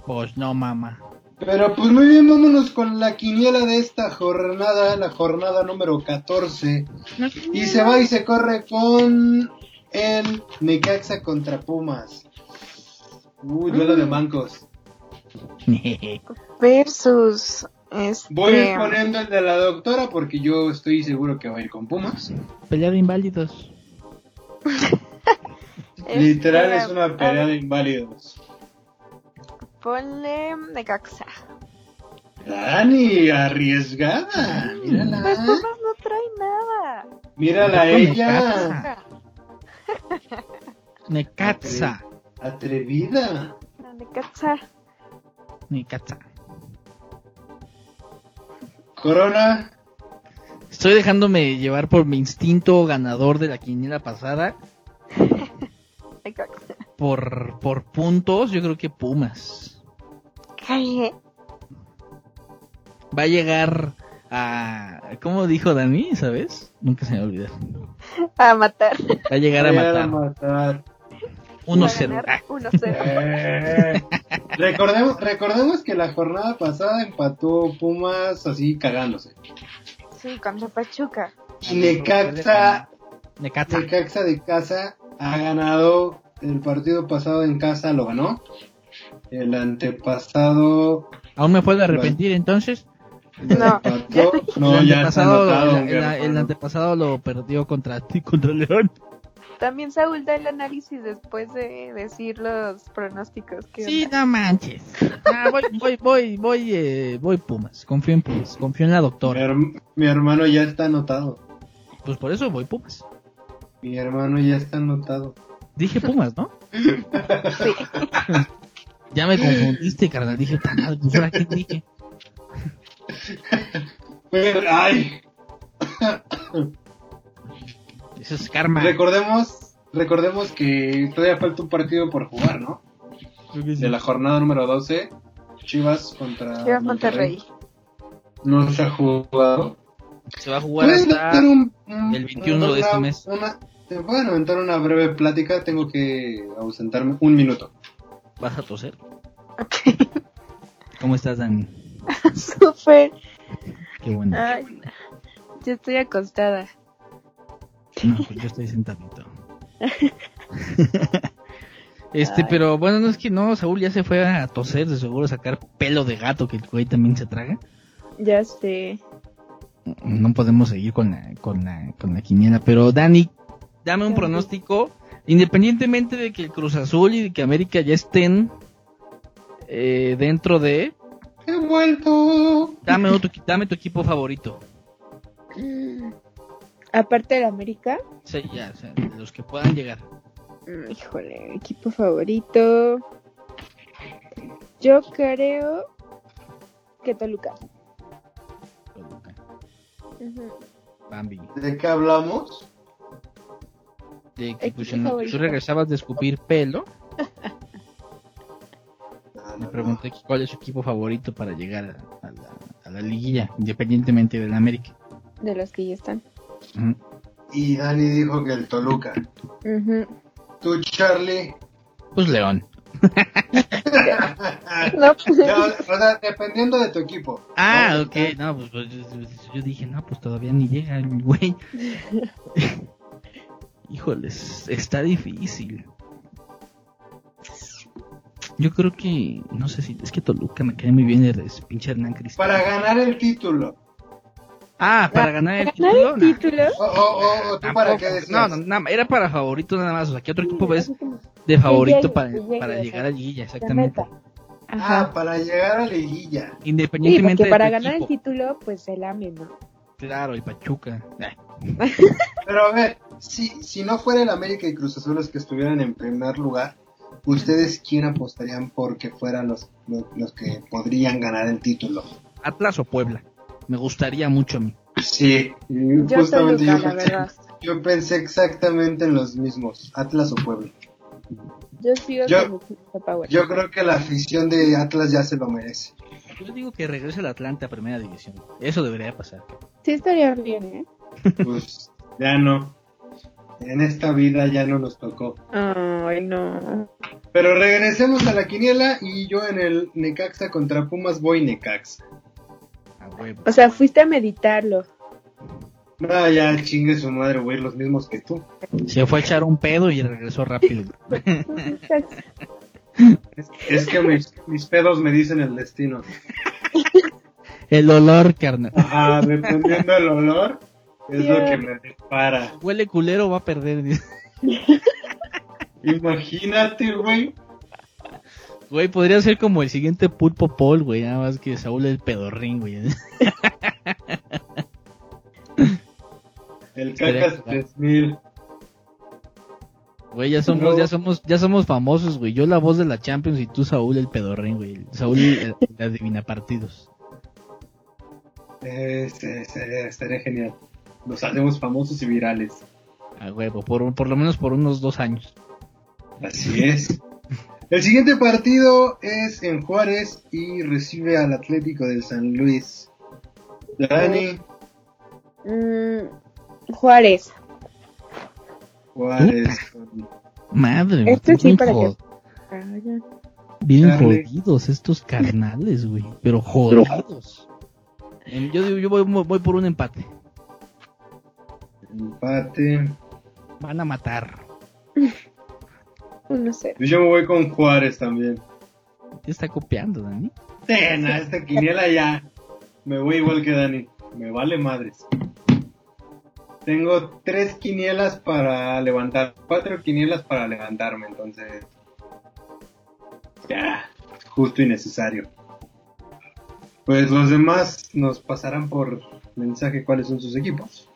Pues no, mamá. Pero pues muy bien, vámonos con la quiniela de esta jornada, la jornada número 14. Y se va y se corre con el Necaxa contra Pumas. Uy, duelo de mancos. Versus. Este, Voy a ir poniendo el de la doctora porque yo estoy seguro que va a ir con Pumas. Pelea de inválidos. este, Literal es una pelea de inválidos. Ponle Necaxa. Dani, arriesgada. Pues Mírala. Pumas no trae nada. Mírala ella. Necaxa. Atrevida. La Necaxa. Necaxa. Corona. Estoy dejándome llevar por mi instinto ganador de la quiniela pasada. Necaxa. Por, por puntos, yo creo que Pumas. Calle. Va a llegar a... ¿Cómo dijo Dani, sabes? Nunca se me va a. A matar. Va a llegar a matar. matar. 1-0. Ah, 1-0. Eh, recordemos, recordemos que la jornada pasada empató Pumas así cagándose. Sí, contra Pachuca. Y Necaxa, Necaxa. Necaxa de casa ha ganado el partido pasado en casa, lo ganó. El antepasado ¿Aún me puedo arrepentir entonces? No. No, el, ya está antepasado, anotado. el- el- mi antepasado lo perdió contra ti, contra León. también Saúl da el análisis después de decir los pronósticos. ¿qué Sí, onda? no manches. Ah, voy, voy, voy, voy, eh, voy Pumas. Confío en Pumas. Confío en la Mi, doctora. herm- mi hermano ya está anotado. Pues por eso voy Pumas. Mi hermano ya está anotado. Dije Pumas, ¿no? Sí. Ya me confundiste, carnal. Dije, tan pues ahora qué dije. Pero, ay, Eso es karma. recordemos, recordemos que todavía falta un partido por jugar, ¿no? De la jornada número 12, Chivas contra Chivas Monterrey. No se ha jugado. Se va a jugar ¿Pueden hasta un- un- el 21 de este una- mes. una- ¿Te pueden aventar una breve plática? Tengo que ausentarme un minuto. ¿Vas a toser? ¿Cómo estás, Dani? Súper. Qué bueno. Ay, yo estoy acostada. No, pues yo estoy sentadito. Este, Ay. pero bueno, no es que no, Saúl ya se fue a toser, de seguro a sacar pelo de gato que el güey también se traga. Ya sé. No podemos seguir con la, con la, con la quiniela, pero Dani, dame un pronóstico, independientemente de que el Cruz Azul y de que América ya estén eh, dentro de, ¡He vuelto! dame, otro, dame tu equipo favorito. Mm. Aparte de América, Sí, ya, o sea, de los que puedan llegar. mm, híjole, equipo favorito. Yo creo que Toluca. Ujú. Bambi. ¿De qué hablamos? De que pues, tú regresabas de escupir pelo, Ah, me pregunté cuál es su equipo favorito para llegar a, a la, a la liguilla, independientemente del América. De los que ya están. Y Dani dijo que el Toluca. Ujú. Tú, Charlie. Pues León. No, pues, o sea, dependiendo de tu equipo. Ah, ok, no, pues, pues, yo, yo dije, no, pues todavía ni llega el güey. Híjoles, está difícil. Yo creo que, no sé si, es que Toluca me cae muy bien el pinche Hernán Cristal. Para ganar el título. Ah, para ganar el ¿Ganar título. el título? O, o- o- tú para qué decías. No, no, nada, era para favorito nada más. O sea, ¿qué otro equipo ves de favorito para, para llegar a liguilla? La Exactamente. Ah, para llegar a liguilla. Sí, Independientemente porque para de ganar el título, pues el AME, ¿no? Claro, y Pachuca. Eh, Pero a ver, si, si no fuera el América y Cruz Azul los que estuvieran en primer lugar, ¿ustedes quién apostarían porque fueran los, los, los que podrían ganar el título? Atlas o Puebla. Me gustaría mucho a mí. Sí, Yo justamente yo, la pensé, yo pensé exactamente en los mismos, Atlas o Puebla. Yo sigo Yo- creo que la afición de Atlas ya se lo merece. Yo digo que regrese el Atlante a primera división. Eso debería pasar. Sí estaría bien, ¿eh? Pues ya no. En esta vida ya no nos tocó. Ay, no. Pero regresemos a la quiniela y yo en el Necaxa contra Pumas voy Necaxa. A huevo. O sea, fuiste a meditarlo. No, ya chingue su madre, voy a ir los mismos que tú. Se fue a echar un pedo y regresó rápido. Es, es que mis, mis pedos me dicen el destino. El olor, carnal. Ajá, dependiendo del olor, es lo que me dispara. Huele culero, va a perder. Imagínate, güey. Güey, podría ser como el siguiente Pulpo Paul, güey. Nada más que Saúl el pedorrín, güey. El cacas cagado. 3000. Güey, ya somos, No. ya somos, ya somos famosos, güey. Yo la voz de la Champions y tú Saúl el pedorrín, güey. Saúl el, el adivina partidos. Eh, estaría genial. Nos hacemos famosos y virales. A huevo, por, por lo menos por unos dos años. Así es. El siguiente partido es en Juárez y recibe al Atlético de San Luis. Dani, Mm, Juárez. Juárez. con- Madre. Este sí para que- Ah. Bien jodidos estos carnales, güey. Pero jodidos. Yo digo, yo voy, voy por un empate. Empate. Van a matar. Uno cero. Pues Yo me voy con Juárez también. Te está copiando, Dani. Tena, esta quiniela ya. Me voy igual que Dani. Me vale madres. Tengo tres quinielas para levantar, cuatro quinielas para levantarme, entonces. Ya, justo y necesario. Pues los demás nos pasarán por mensaje cuáles son sus equipos.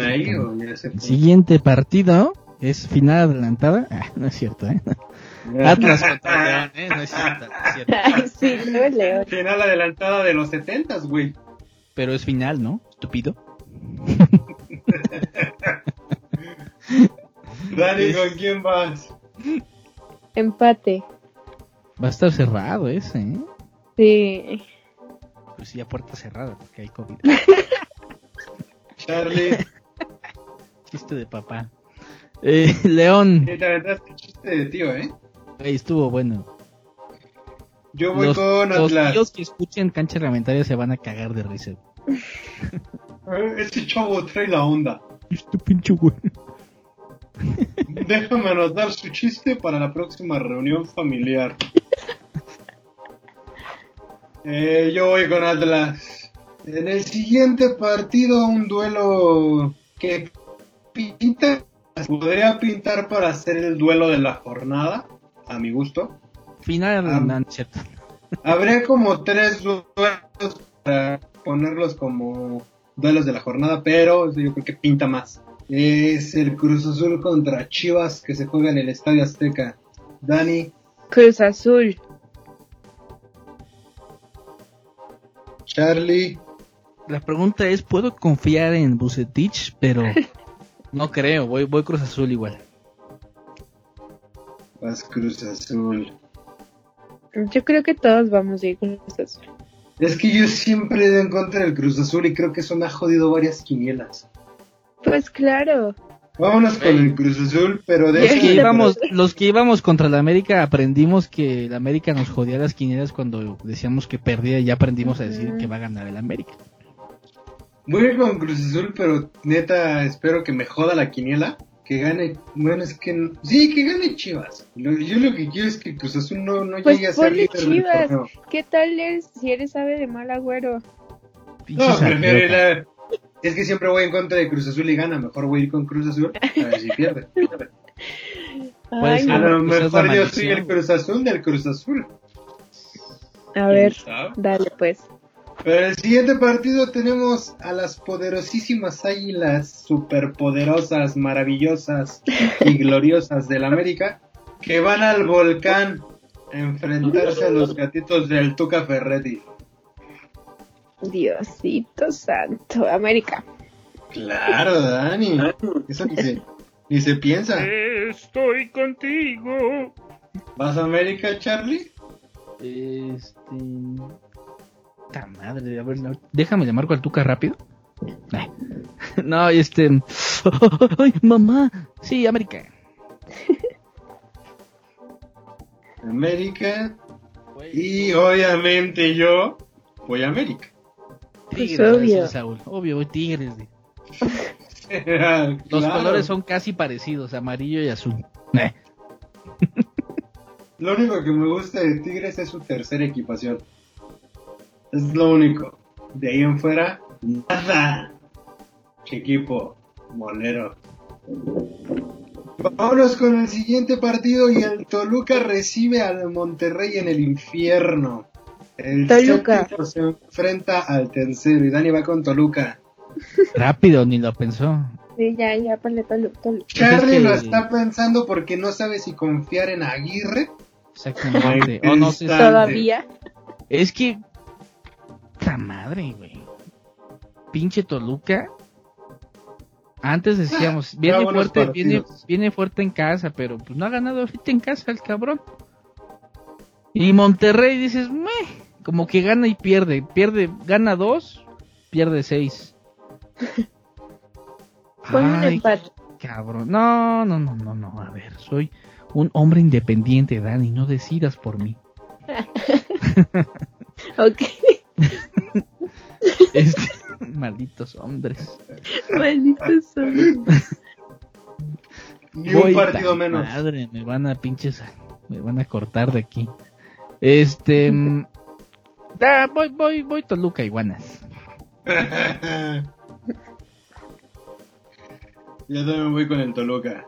Ahí o ya se El siguiente partido es final adelantada. Ah, no es cierto, ¿eh? Atlas contra León, ¿eh? No es cierto, no es cierto. Ay, sí, no es León. Final adelantada de los setentas, güey. Pero es final, ¿no? Estúpido. Dani, ¿con quién vas? Empate. Va a estar cerrado ese, ¿eh? Sí. Pues sí, a puerta cerrada porque hay COVID. Charlie, Chiste de papá. Eh, León. te aventaste chiste de tío, ¿eh? Ahí estuvo bueno. Yo voy los, con los Atlas. tíos que escuchen cancha reglamentaria se van a cagar de risa. Eh, Este chavo trae la onda. Este pinche güey. Déjame anotar su chiste para la próxima reunión familiar. Eh, yo voy con Atlas. En el siguiente partido, un duelo que pinta, podría pintar para ser el duelo de la jornada, a mi gusto. Final, Ah. no, no es cierto. Habría como tres duelos para ponerlos como duelos de la jornada, pero yo creo que pinta más. Es el Cruz Azul contra Chivas que se juega en el Estadio Azteca. Dani, Cruz Azul. Charlie, La pregunta es, ¿puedo confiar en Bucetich? Pero no creo, voy, voy Cruz Azul igual. vas Cruz Azul. Yo creo que todos vamos a ir con Cruz Azul. Es que yo siempre he ido en contra del Cruz Azul y creo que eso me ha jodido varias quinielas. Pues claro. Vámonos con el Cruz Azul, pero de Los que, íbamos, los que íbamos contra la América aprendimos que la América nos jodía las quinielas cuando decíamos que perdía y ya aprendimos a decir que va a ganar el América. Voy a ir con Cruz Azul, pero neta espero que me joda la quiniela. Que gane, bueno, es que sí, que gane Chivas. Lo- yo lo que quiero es que Cruz Azul no, no Pues llegue a ser líder Chivas. ¿Qué tal es si eres ave de mal agüero? Pinches No, prefiero Es que siempre voy en contra de Cruz Azul y gana. Mejor voy a ir con Cruz Azul a ver si pierde. Ay. A lo mejor yo soy el Cruz Azul del Cruz Azul. A ver, dale pues. Pero el siguiente partido tenemos a las poderosísimas águilas superpoderosas, maravillosas y gloriosas del América que van al volcán a enfrentarse a los gatitos del Tuca Ferretti. Diosito santo. América. Claro, Dani. Eso ni se, ni se piensa. Estoy contigo. ¿Vas a América, Charlie? Este. Ta madre, a ver, no, déjame le marco al Tuca rápido. Ay. No, este. ¡Ay, mamá! Sí, América. América. Y obviamente yo voy a América. Tigres, Pues obvio. Saúl. Obvio, voy Tigres. Los colores son casi parecidos, amarillo y azul. Eh, Lo único que me gusta de Tigres es su tercera equipación. Es lo único. De ahí en fuera, nada. Qué equipo, molero. Vámonos con el siguiente partido y el Toluca recibe al Monterrey en el infierno. El Toluca. séptimo se enfrenta al tercero y Dani va con Toluca. Rápido, ni lo pensó. Sí, ya, ya, ponle tolu, tolu. Charlie Es que- lo está pensando porque no sabe si confiar en Aguirre. Exactamente. O no sé. Todavía. Es que. ¡Ta madre, güey! Pinche Toluca. Antes decíamos, viene buenos fuerte, viene, viene fuerte en casa, pero pues no ha ganado ahorita en casa el cabrón. Y Monterrey dices, meh, como que gana y pierde. Pierde, gana dos, pierde seis. Pon un Ay, empate. cabrón. No, no, no, no, no. A ver, soy un hombre independiente, Dani. No decidas por mí. Ok. Este, malditos hombres. Malditos son. Ni un Voy, partido menos. Madre, me van a pinches, me van a cortar de aquí. Este, mm, ah, voy, voy, voy Toluca iguanas. Yo también voy con el Toluca.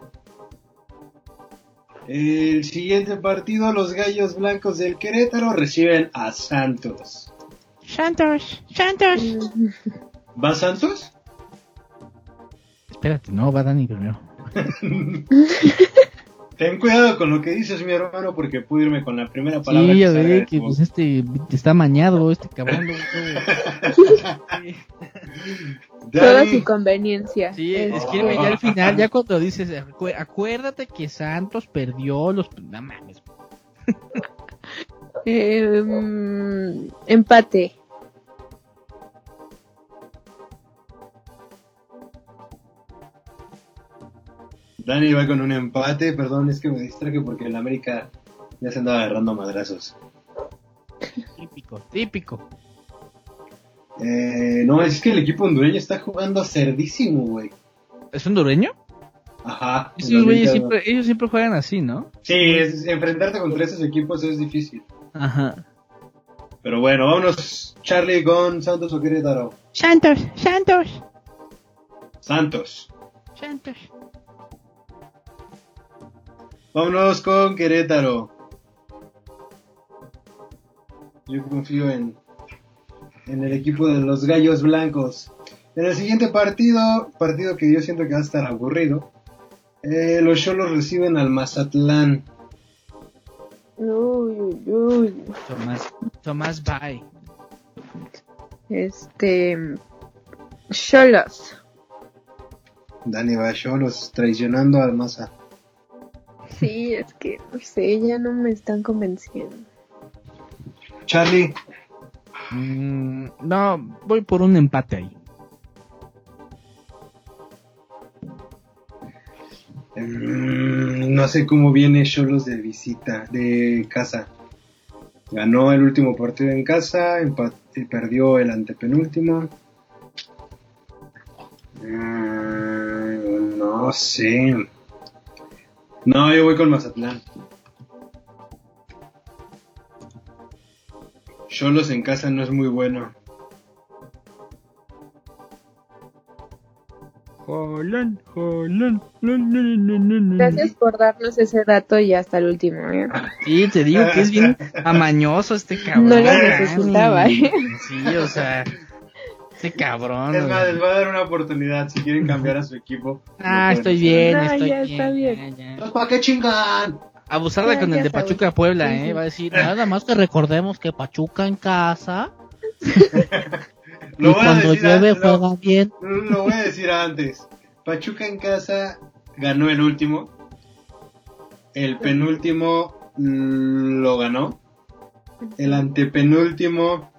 El siguiente partido, los Gallos Blancos del Querétaro reciben a Santos. Santos, Santos. ¿Va Santos? Espérate, no, va Dani primero. Ten cuidado con lo que dices, mi hermano, porque puedo irme con la primera palabra. Sí, que ya ve de que pues este está mañado, este cabrón. luego. Toda su conveniencia. Sí, Este, escribe ya al final, ya cuando dices, "Acu- acuérdate que Santos perdió los... No mames. em, empate. Dani va con un empate, perdón, es que me distraje porque el América ya se andaba agarrando madrazos. Típico, típico. Eh, no, es que el equipo hondureño está jugando cerdísimo, güey. ¿Es hondureño? Ajá. Sí, en la güey, Liga- siempre, ellos siempre juegan así, ¿no? Sí, es- enfrentarte contra esos equipos es difícil. Ajá. Pero bueno, vámonos, Charlie, con Santos o Querétaro. Santos, Santos, Santos. Santos. Vámonos con Querétaro. Yo confío en, en el equipo de los Gallos Blancos. En el siguiente partido, partido que yo siento que va a estar aburrido, eh, los Cholos reciben al Mazatlán. Uy, uy, uy. Tomás, Tomás Bay. Este. Cholos. Dani va a Cholos traicionando al Maza. Sí, es que no sé, ya no me están convenciendo. Charlie, Mm, no, voy por un empate ahí. mm, no sé cómo viene Cholos de visita, de casa. Ganó el último partido en casa, y perdió el antepenúltimo. Mm, no sé. No, yo voy con Mazatlán. Cholos en casa no es muy bueno. Jolán, jolán, lun, lun, lun, lun, lun. Gracias por darnos ese dato y hasta el último. ¿eh? Sí, te digo que es bien amañoso este cabrón. No lo necesitaba, ¿eh? Sí, o sea, este cabrón. Es más, les voy a dar una oportunidad si quieren cambiar a su equipo. Ah, estoy bien, No, estoy ya bien. está bien. ya, ya. ¿Para qué chingan? Abusarla Ya, con el de. Pachuca Puebla, Sí, ¿eh? Va a decir, nada más que recordemos que Pachuca en casa. Lo y voy a cuando decir llueve antes, lo- juega bien. Lo voy a decir antes. Pachuca en casa ganó el último. El penúltimo mm, lo ganó. El antepenúltimo.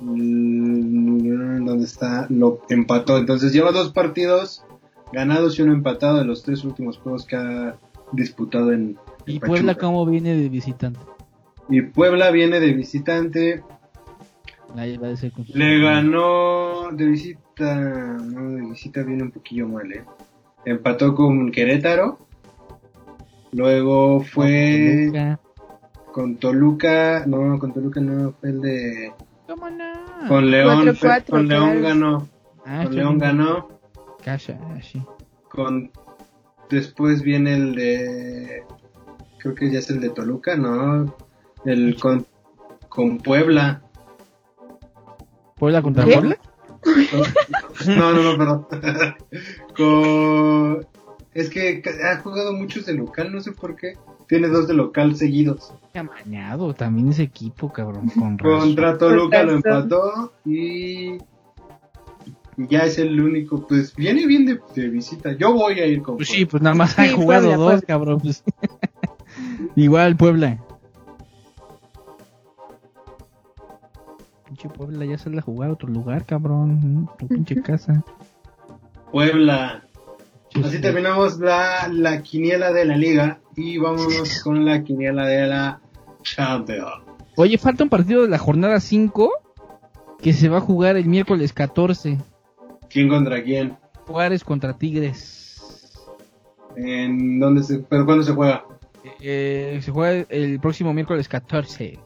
Mm, ¿Dónde está? Lo empató. Entonces lleva dos partidos ganados y uno empatado de los tres últimos juegos que ha disputado en, en Y Puebla, Pachuca. ¿cómo viene de visitante? Y Puebla viene de visitante. Ahí va a ser con sus- Le ganó de visita. No, de visita viene un poquillo mal, ¿eh? Empató con Querétaro. Luego fue Toluca. con Toluca. No, con Toluca no, fue el de. ¿Cómo no? Con León. Con León claro. ganó. Ah, Con León ganó. Cacha, así. Con. Después viene el de. Creo que ya es el de Toluca, ¿no? El con. Con Puebla. ¿Puebla contra ¿Qué? Puebla? No, no, no, perdón. Con... Es que ha jugado muchos de local, no sé por qué. Tiene dos de local seguidos. Qué amañado también ese equipo, cabrón. Con. Contra Toluca lo empató y... ya es el único. Pues viene bien de, de visita. Yo voy a ir con. Pues sí, pues nada más han Sí, jugado Puebla, dos, Puebla. cabrón. Pues. Igual Puebla. Pinche Puebla ya sale a jugar a otro lugar, cabrón. Tu pinche casa. Puebla. Sí, Así sí. terminamos la, la quiniela de la liga y vámonos con la quiniela de la Champions. Oye, falta un partido de la jornada 5 que se va a jugar el miércoles 14. ¿Quién contra quién? Juárez contra Tigres. ¿En dónde se, pero cuándo se juega? Eh, se juega el próximo miércoles 14.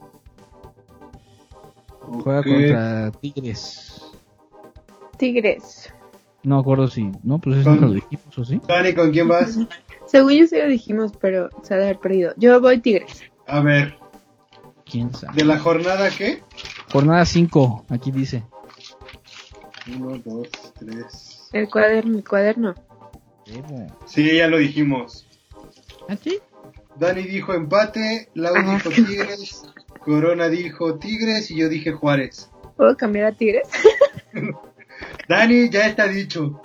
Juega contra Tigres. Tigres. No me acuerdo si. No, pues eso nunca lo dijimos, ¿o sí? Dani, ¿con quién vas? Según yo sí lo dijimos, pero se ha de haber perdido. Yo voy Tigres. A ver, ¿Quién sabe? ¿de la jornada qué? Jornada 5, aquí dice. Uno, dos, tres. El cuaderno, el cuaderno. Sí, ya lo dijimos. ¿Ah, sí? Dani dijo empate, Lau Ajá. dijo Tigres, Corona dijo Tigres y yo dije Juárez. ¿Puedo cambiar a Tigres? Dani, ya está dicho.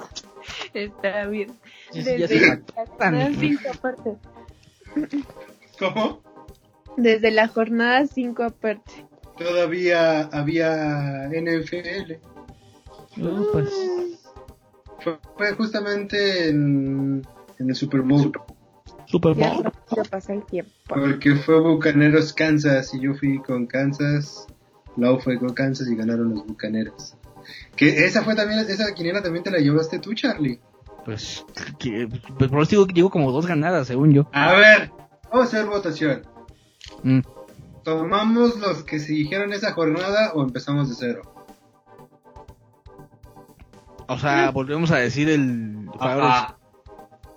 Está bien. Sí, ya Desde se la 5 aparte. ¿Cómo? Desde la jornada 5 aparte. Todavía había NFL. No, pues. Fue, fue justamente en, en el Super Bowl. Super Ya Bowl. rápido pasa el tiempo. Porque fue Bucaneros Kansas y yo fui con Kansas. Lau fue con Kansas y ganaron los Bucaneros. Que esa fue también, esa quiniela también te la llevaste tú, Charlie. Pues, que, pues por eso digo que llevo como dos ganadas, según yo. A ver, vamos a hacer votación. Mm. ¿Tomamos los que se dijeron esa jornada o empezamos de cero? O sea, volvemos a decir el. Ajá.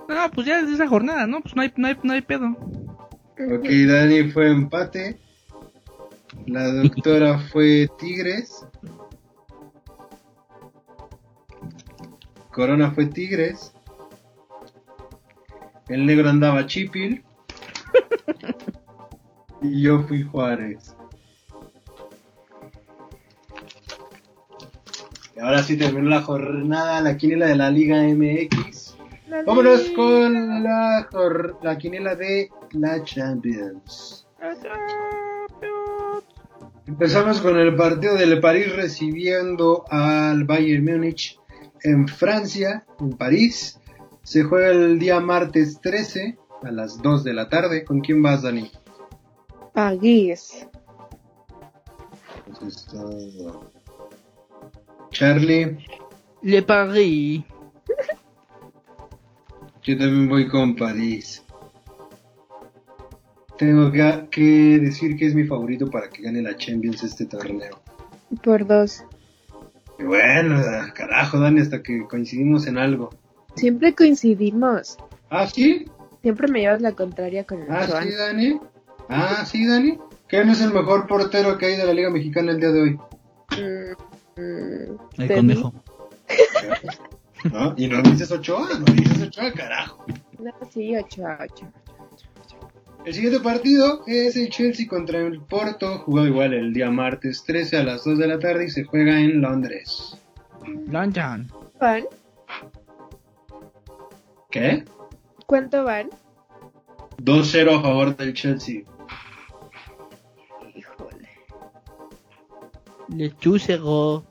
No, pues ya es de esa jornada, ¿no? Pues no hay, no hay, no hay pedo. Ok, Dani fue empate. La doctora fue Tigres. Corona fue Tigres. El negro andaba Chipil. y yo fui Juárez. Y ahora sí terminó la jornada, la quiniela de la Liga MX. Vámonos con la, la quiniela de la Champions. Empezamos con el partido del París recibiendo al Bayern Múnich en Francia, en París. Se juega el día martes 13 a las 2 de la tarde. ¿Con quién vas, Dani? Paguís. Pues está- Charlie, Le Paris. yo también voy con París. Tengo que, que decir que es mi favorito para que gane la Champions este torneo. Por dos. Y bueno, carajo, Dani, hasta que coincidimos en algo. Siempre coincidimos. ¿Ah, sí? Siempre me llevas la contraria con el ¿Ah, Joan. sí, Dani? ¿Ah, sí, Dani? ¿Quién es el mejor portero que hay de la Liga Mexicana el día de hoy? Mm, mm, El conejo. ¿No? Y no dices Ochoa, no dices Ochoa, carajo. No, sí, 8 a 8. El siguiente partido es el Chelsea contra el Porto, jugado igual el día martes 13 a las 2 de la tarde y se juega en Londres. London. ¿Van? ¿Qué? ¿Cuánto van? 2-0 a favor del Chelsea. Híjole. Le chusego.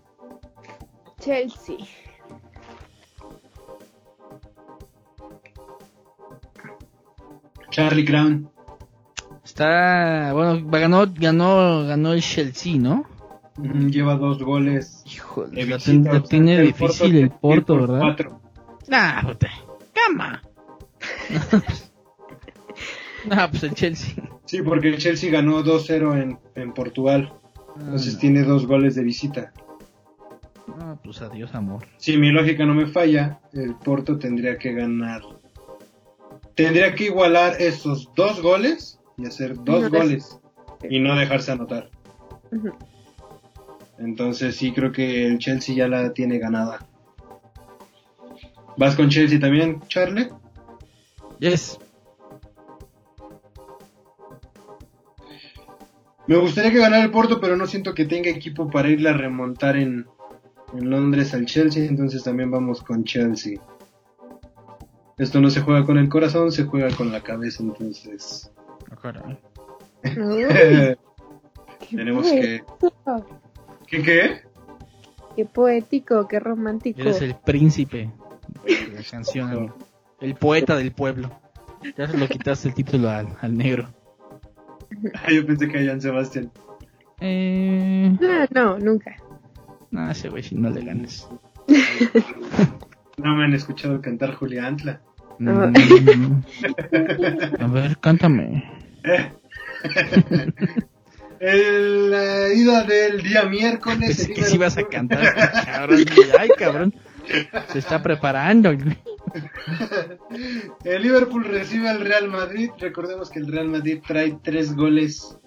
Chelsea. Charlie Crown. Está. Bueno, ganó, ganó, ganó el Chelsea, ¿no? Mm, Lleva dos goles. Híjole, la, visita, ten- la o sea, tiene el difícil el Porto, por ¿verdad? cuatro. Nah, puta. Cama. nah, pues el Chelsea. Sí, porque el Chelsea ganó 2-0 en, en Portugal. Entonces Ah, tiene dos goles de visita. no, pues adiós, amor. Si mi lógica no me falla, el Porto tendría que ganar. Tendría que igualar esos dos goles y hacer dos No, goles y no dejarse anotar. Entonces sí creo que el Chelsea ya la tiene ganada. ¿Vas con Chelsea también, Charlie? Yes. Me gustaría que ganara el Porto, pero no siento que tenga equipo para irle a remontar en, en Londres al Chelsea, entonces también vamos con Chelsea. Esto no se juega con el corazón, se juega con la cabeza, entonces Tenemos que... ¿Qué qué? Qué poético, qué romántico. Eres el príncipe de la canción, amigo. el poeta del pueblo. Ya se lo quitaste el título al, al negro. Ah, yo pensé que a Jan Sebastián. Eh, No, no, nunca. no, ese güey si no le ganas. No me han escuchado cantar Julia Antla. Mm, a ver, cántame. Eh. El, la ida del día miércoles. Pensé que sí ibas a cantar, cabrón. Ay, cabrón. Se está preparando. El Liverpool recibe al Real Madrid. Recordemos que el Real Madrid trae tres goles.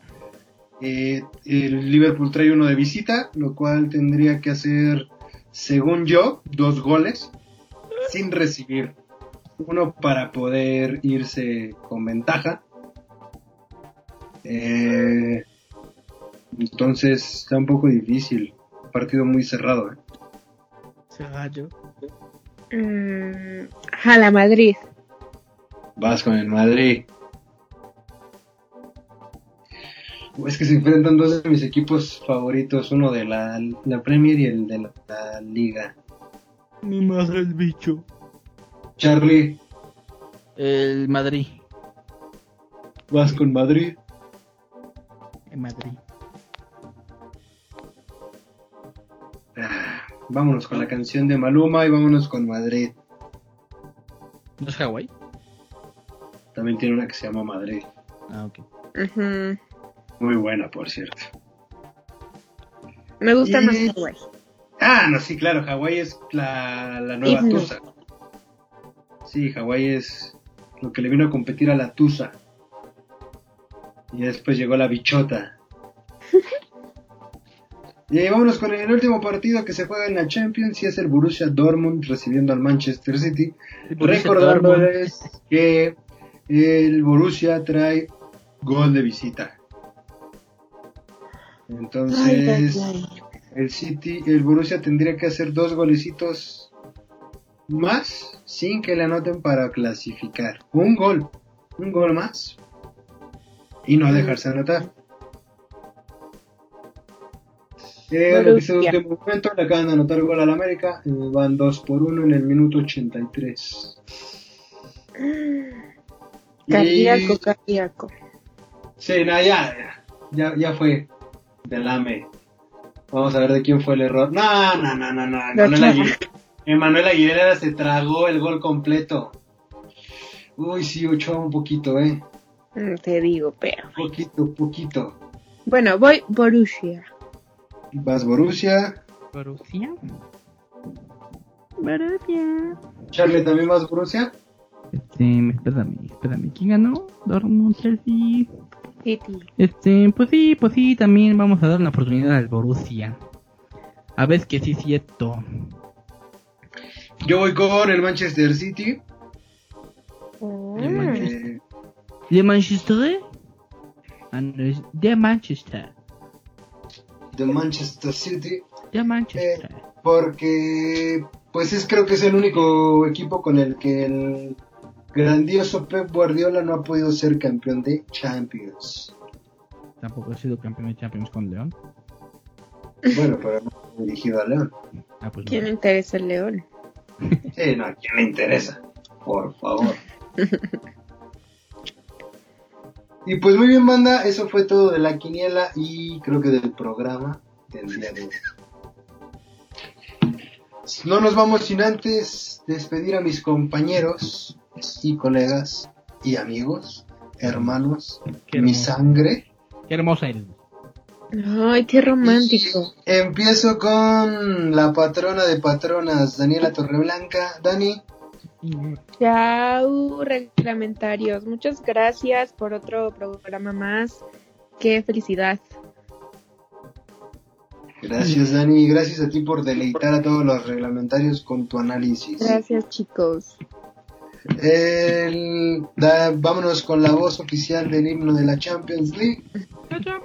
Eh, el Liverpool trae uno de visita, lo cual tendría que hacer, según yo, dos goles sin recibir. Uno para poder irse con ventaja. Eh, entonces está un poco difícil. Partido muy cerrado. ¿eh? Cerrado. Mm, a la Madrid. Vas con el Madrid. Es que se enfrentan dos de mis equipos favoritos, uno de la, la Premier y el de la, la Liga. Mi madre el bicho. Charlie, El Madrid. vas con Madrid. En Madrid. Ah, vámonos con la canción de Maluma y vámonos con Madrid. ¿No es Hawái? También tiene una que se llama Madrid. Ah, ok. Muy buena, por cierto. Me gusta Y- más Hawái. Ah, no, sí, claro, Hawái es la, la nueva. Tusa. Sí, Hawái es lo que le vino a competir a la Tusa. Y después llegó la bichota. y ahí vámonos con el último partido que se juega en la Champions y es el Borussia Dortmund recibiendo al Manchester City. Recordándoles que el Borussia trae gol de visita. Entonces, Ay, ay, ay. el City, el Borussia tendría que hacer dos golecitos más sin que le anoten para clasificar. Un gol, un gol más y no dejarse anotar. Eh, de Borussia. último momento, le acaban de anotar gol al América, eh, van 2 por 1 en el minuto 83. Cardíaco, Y- cardíaco. Sí, no, ya, ya, ya fue del AME. Vamos a ver de quién fue el error. No, no, no, no, no. Emanuel Ochoa. Aguilera, Emanuel Aguilera se tragó el gol completo. Uy, sí, Ochoa un poquito, eh. Mm, Te digo, pero. Poquito, poquito. Bueno, voy Borussia. Vas Borussia. Borussia. Borussia. Charlie, ¿también vas Borussia? Este, espérame, espérame. ¿Quién ganó? Dortmund, Chelsea. City. Este, pues sí, pues sí, también vamos a dar una oportunidad al Borussia. A ver que sí es cierto. Yo voy con el Manchester City. De Mm. Manchester. Eh, ¿De Manchester? Ah, no, es de Manchester. de Manchester City. De Manchester. Porque, pues es creo que es el único equipo con el que el grandioso Pep Guardiola no ha podido ser campeón de Champions. Tampoco he sido campeón de Champions con León. Bueno, pero no ha dirigido a León. Ah, pues ¿Quién no. le interesa el león? Sí, no, ¿a quién le interesa? Por favor. y pues muy bien, banda, eso fue todo de la quiniela y creo que del programa del día de hoy. No nos vamos sin antes despedir a mis compañeros y colegas y amigos, hermanos, mi sangre. Qué hermosa eres. Ay, qué romántico. Empiezo con la patrona de patronas, Daniela Torreblanca. Dani, Chao, reglamentarios. Muchas gracias por otro programa más. Qué felicidad. Gracias Dani, gracias a ti por deleitar a todos los reglamentarios con tu análisis. Gracias, chicos. El- da- vámonos con la voz oficial del himno de la Champions League,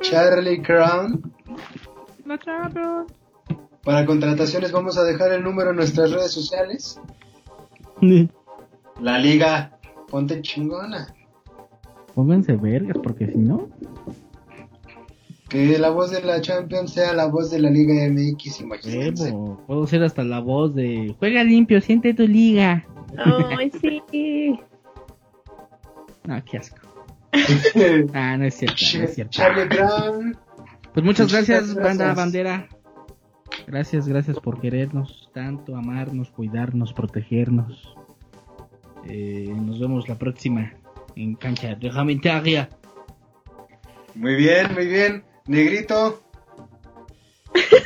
Charlie Crown. La Champions. Para contrataciones vamos a dejar el número en nuestras redes sociales. La liga, ponte chingona. Pónganse vergas, porque si no. Que la voz de la Champions sea la voz de la Liga MX, imagínense. Puedo ser hasta la voz de. Juega limpio, siente tu liga. Ay, sí. Ah, qué asco. Ah, no es cierto, no es cierto. Charlie Crown. Pues muchas Muchas gracias, gracias. banda bandera. Gracias, gracias por querernos tanto, amarnos, cuidarnos, protegernos. Eh, nos vemos la próxima en cancha reglamentaria. Muy bien, muy bien. Negrito.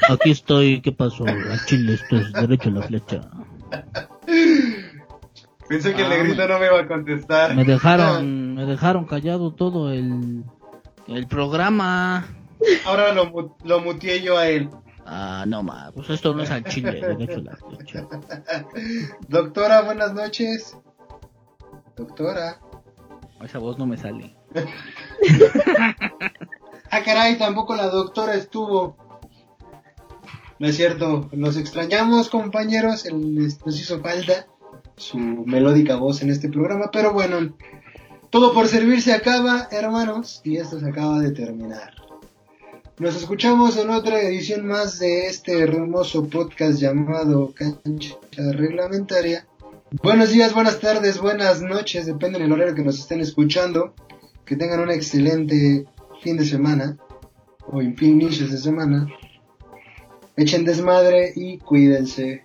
Aquí estoy, ¿qué pasó? A Chile, esto es derecho a la flecha. Pensé que el Ah, negrito no me iba a contestar. Me dejaron, me dejaron callado todo el, el programa. Ahora lo, lo muteé yo a él. Ah, no ma, pues esto no es al chile, de hecho la. Doctora, buenas noches. Doctora. Esa voz no me sale. Ah, caray, tampoco la doctora estuvo. No es cierto, nos extrañamos, compañeros. el- nos hizo falta su melódica voz en este programa, pero bueno, todo por servir se acaba, hermanos, y esto se acaba de terminar. Nos escuchamos en otra edición más de este hermoso podcast llamado Cancha Reglamentaria. Buenos días, buenas tardes, buenas noches, depende del horario que nos estén escuchando. Que tengan un excelente fin de semana o inicios de semana. Echen desmadre y cuídense.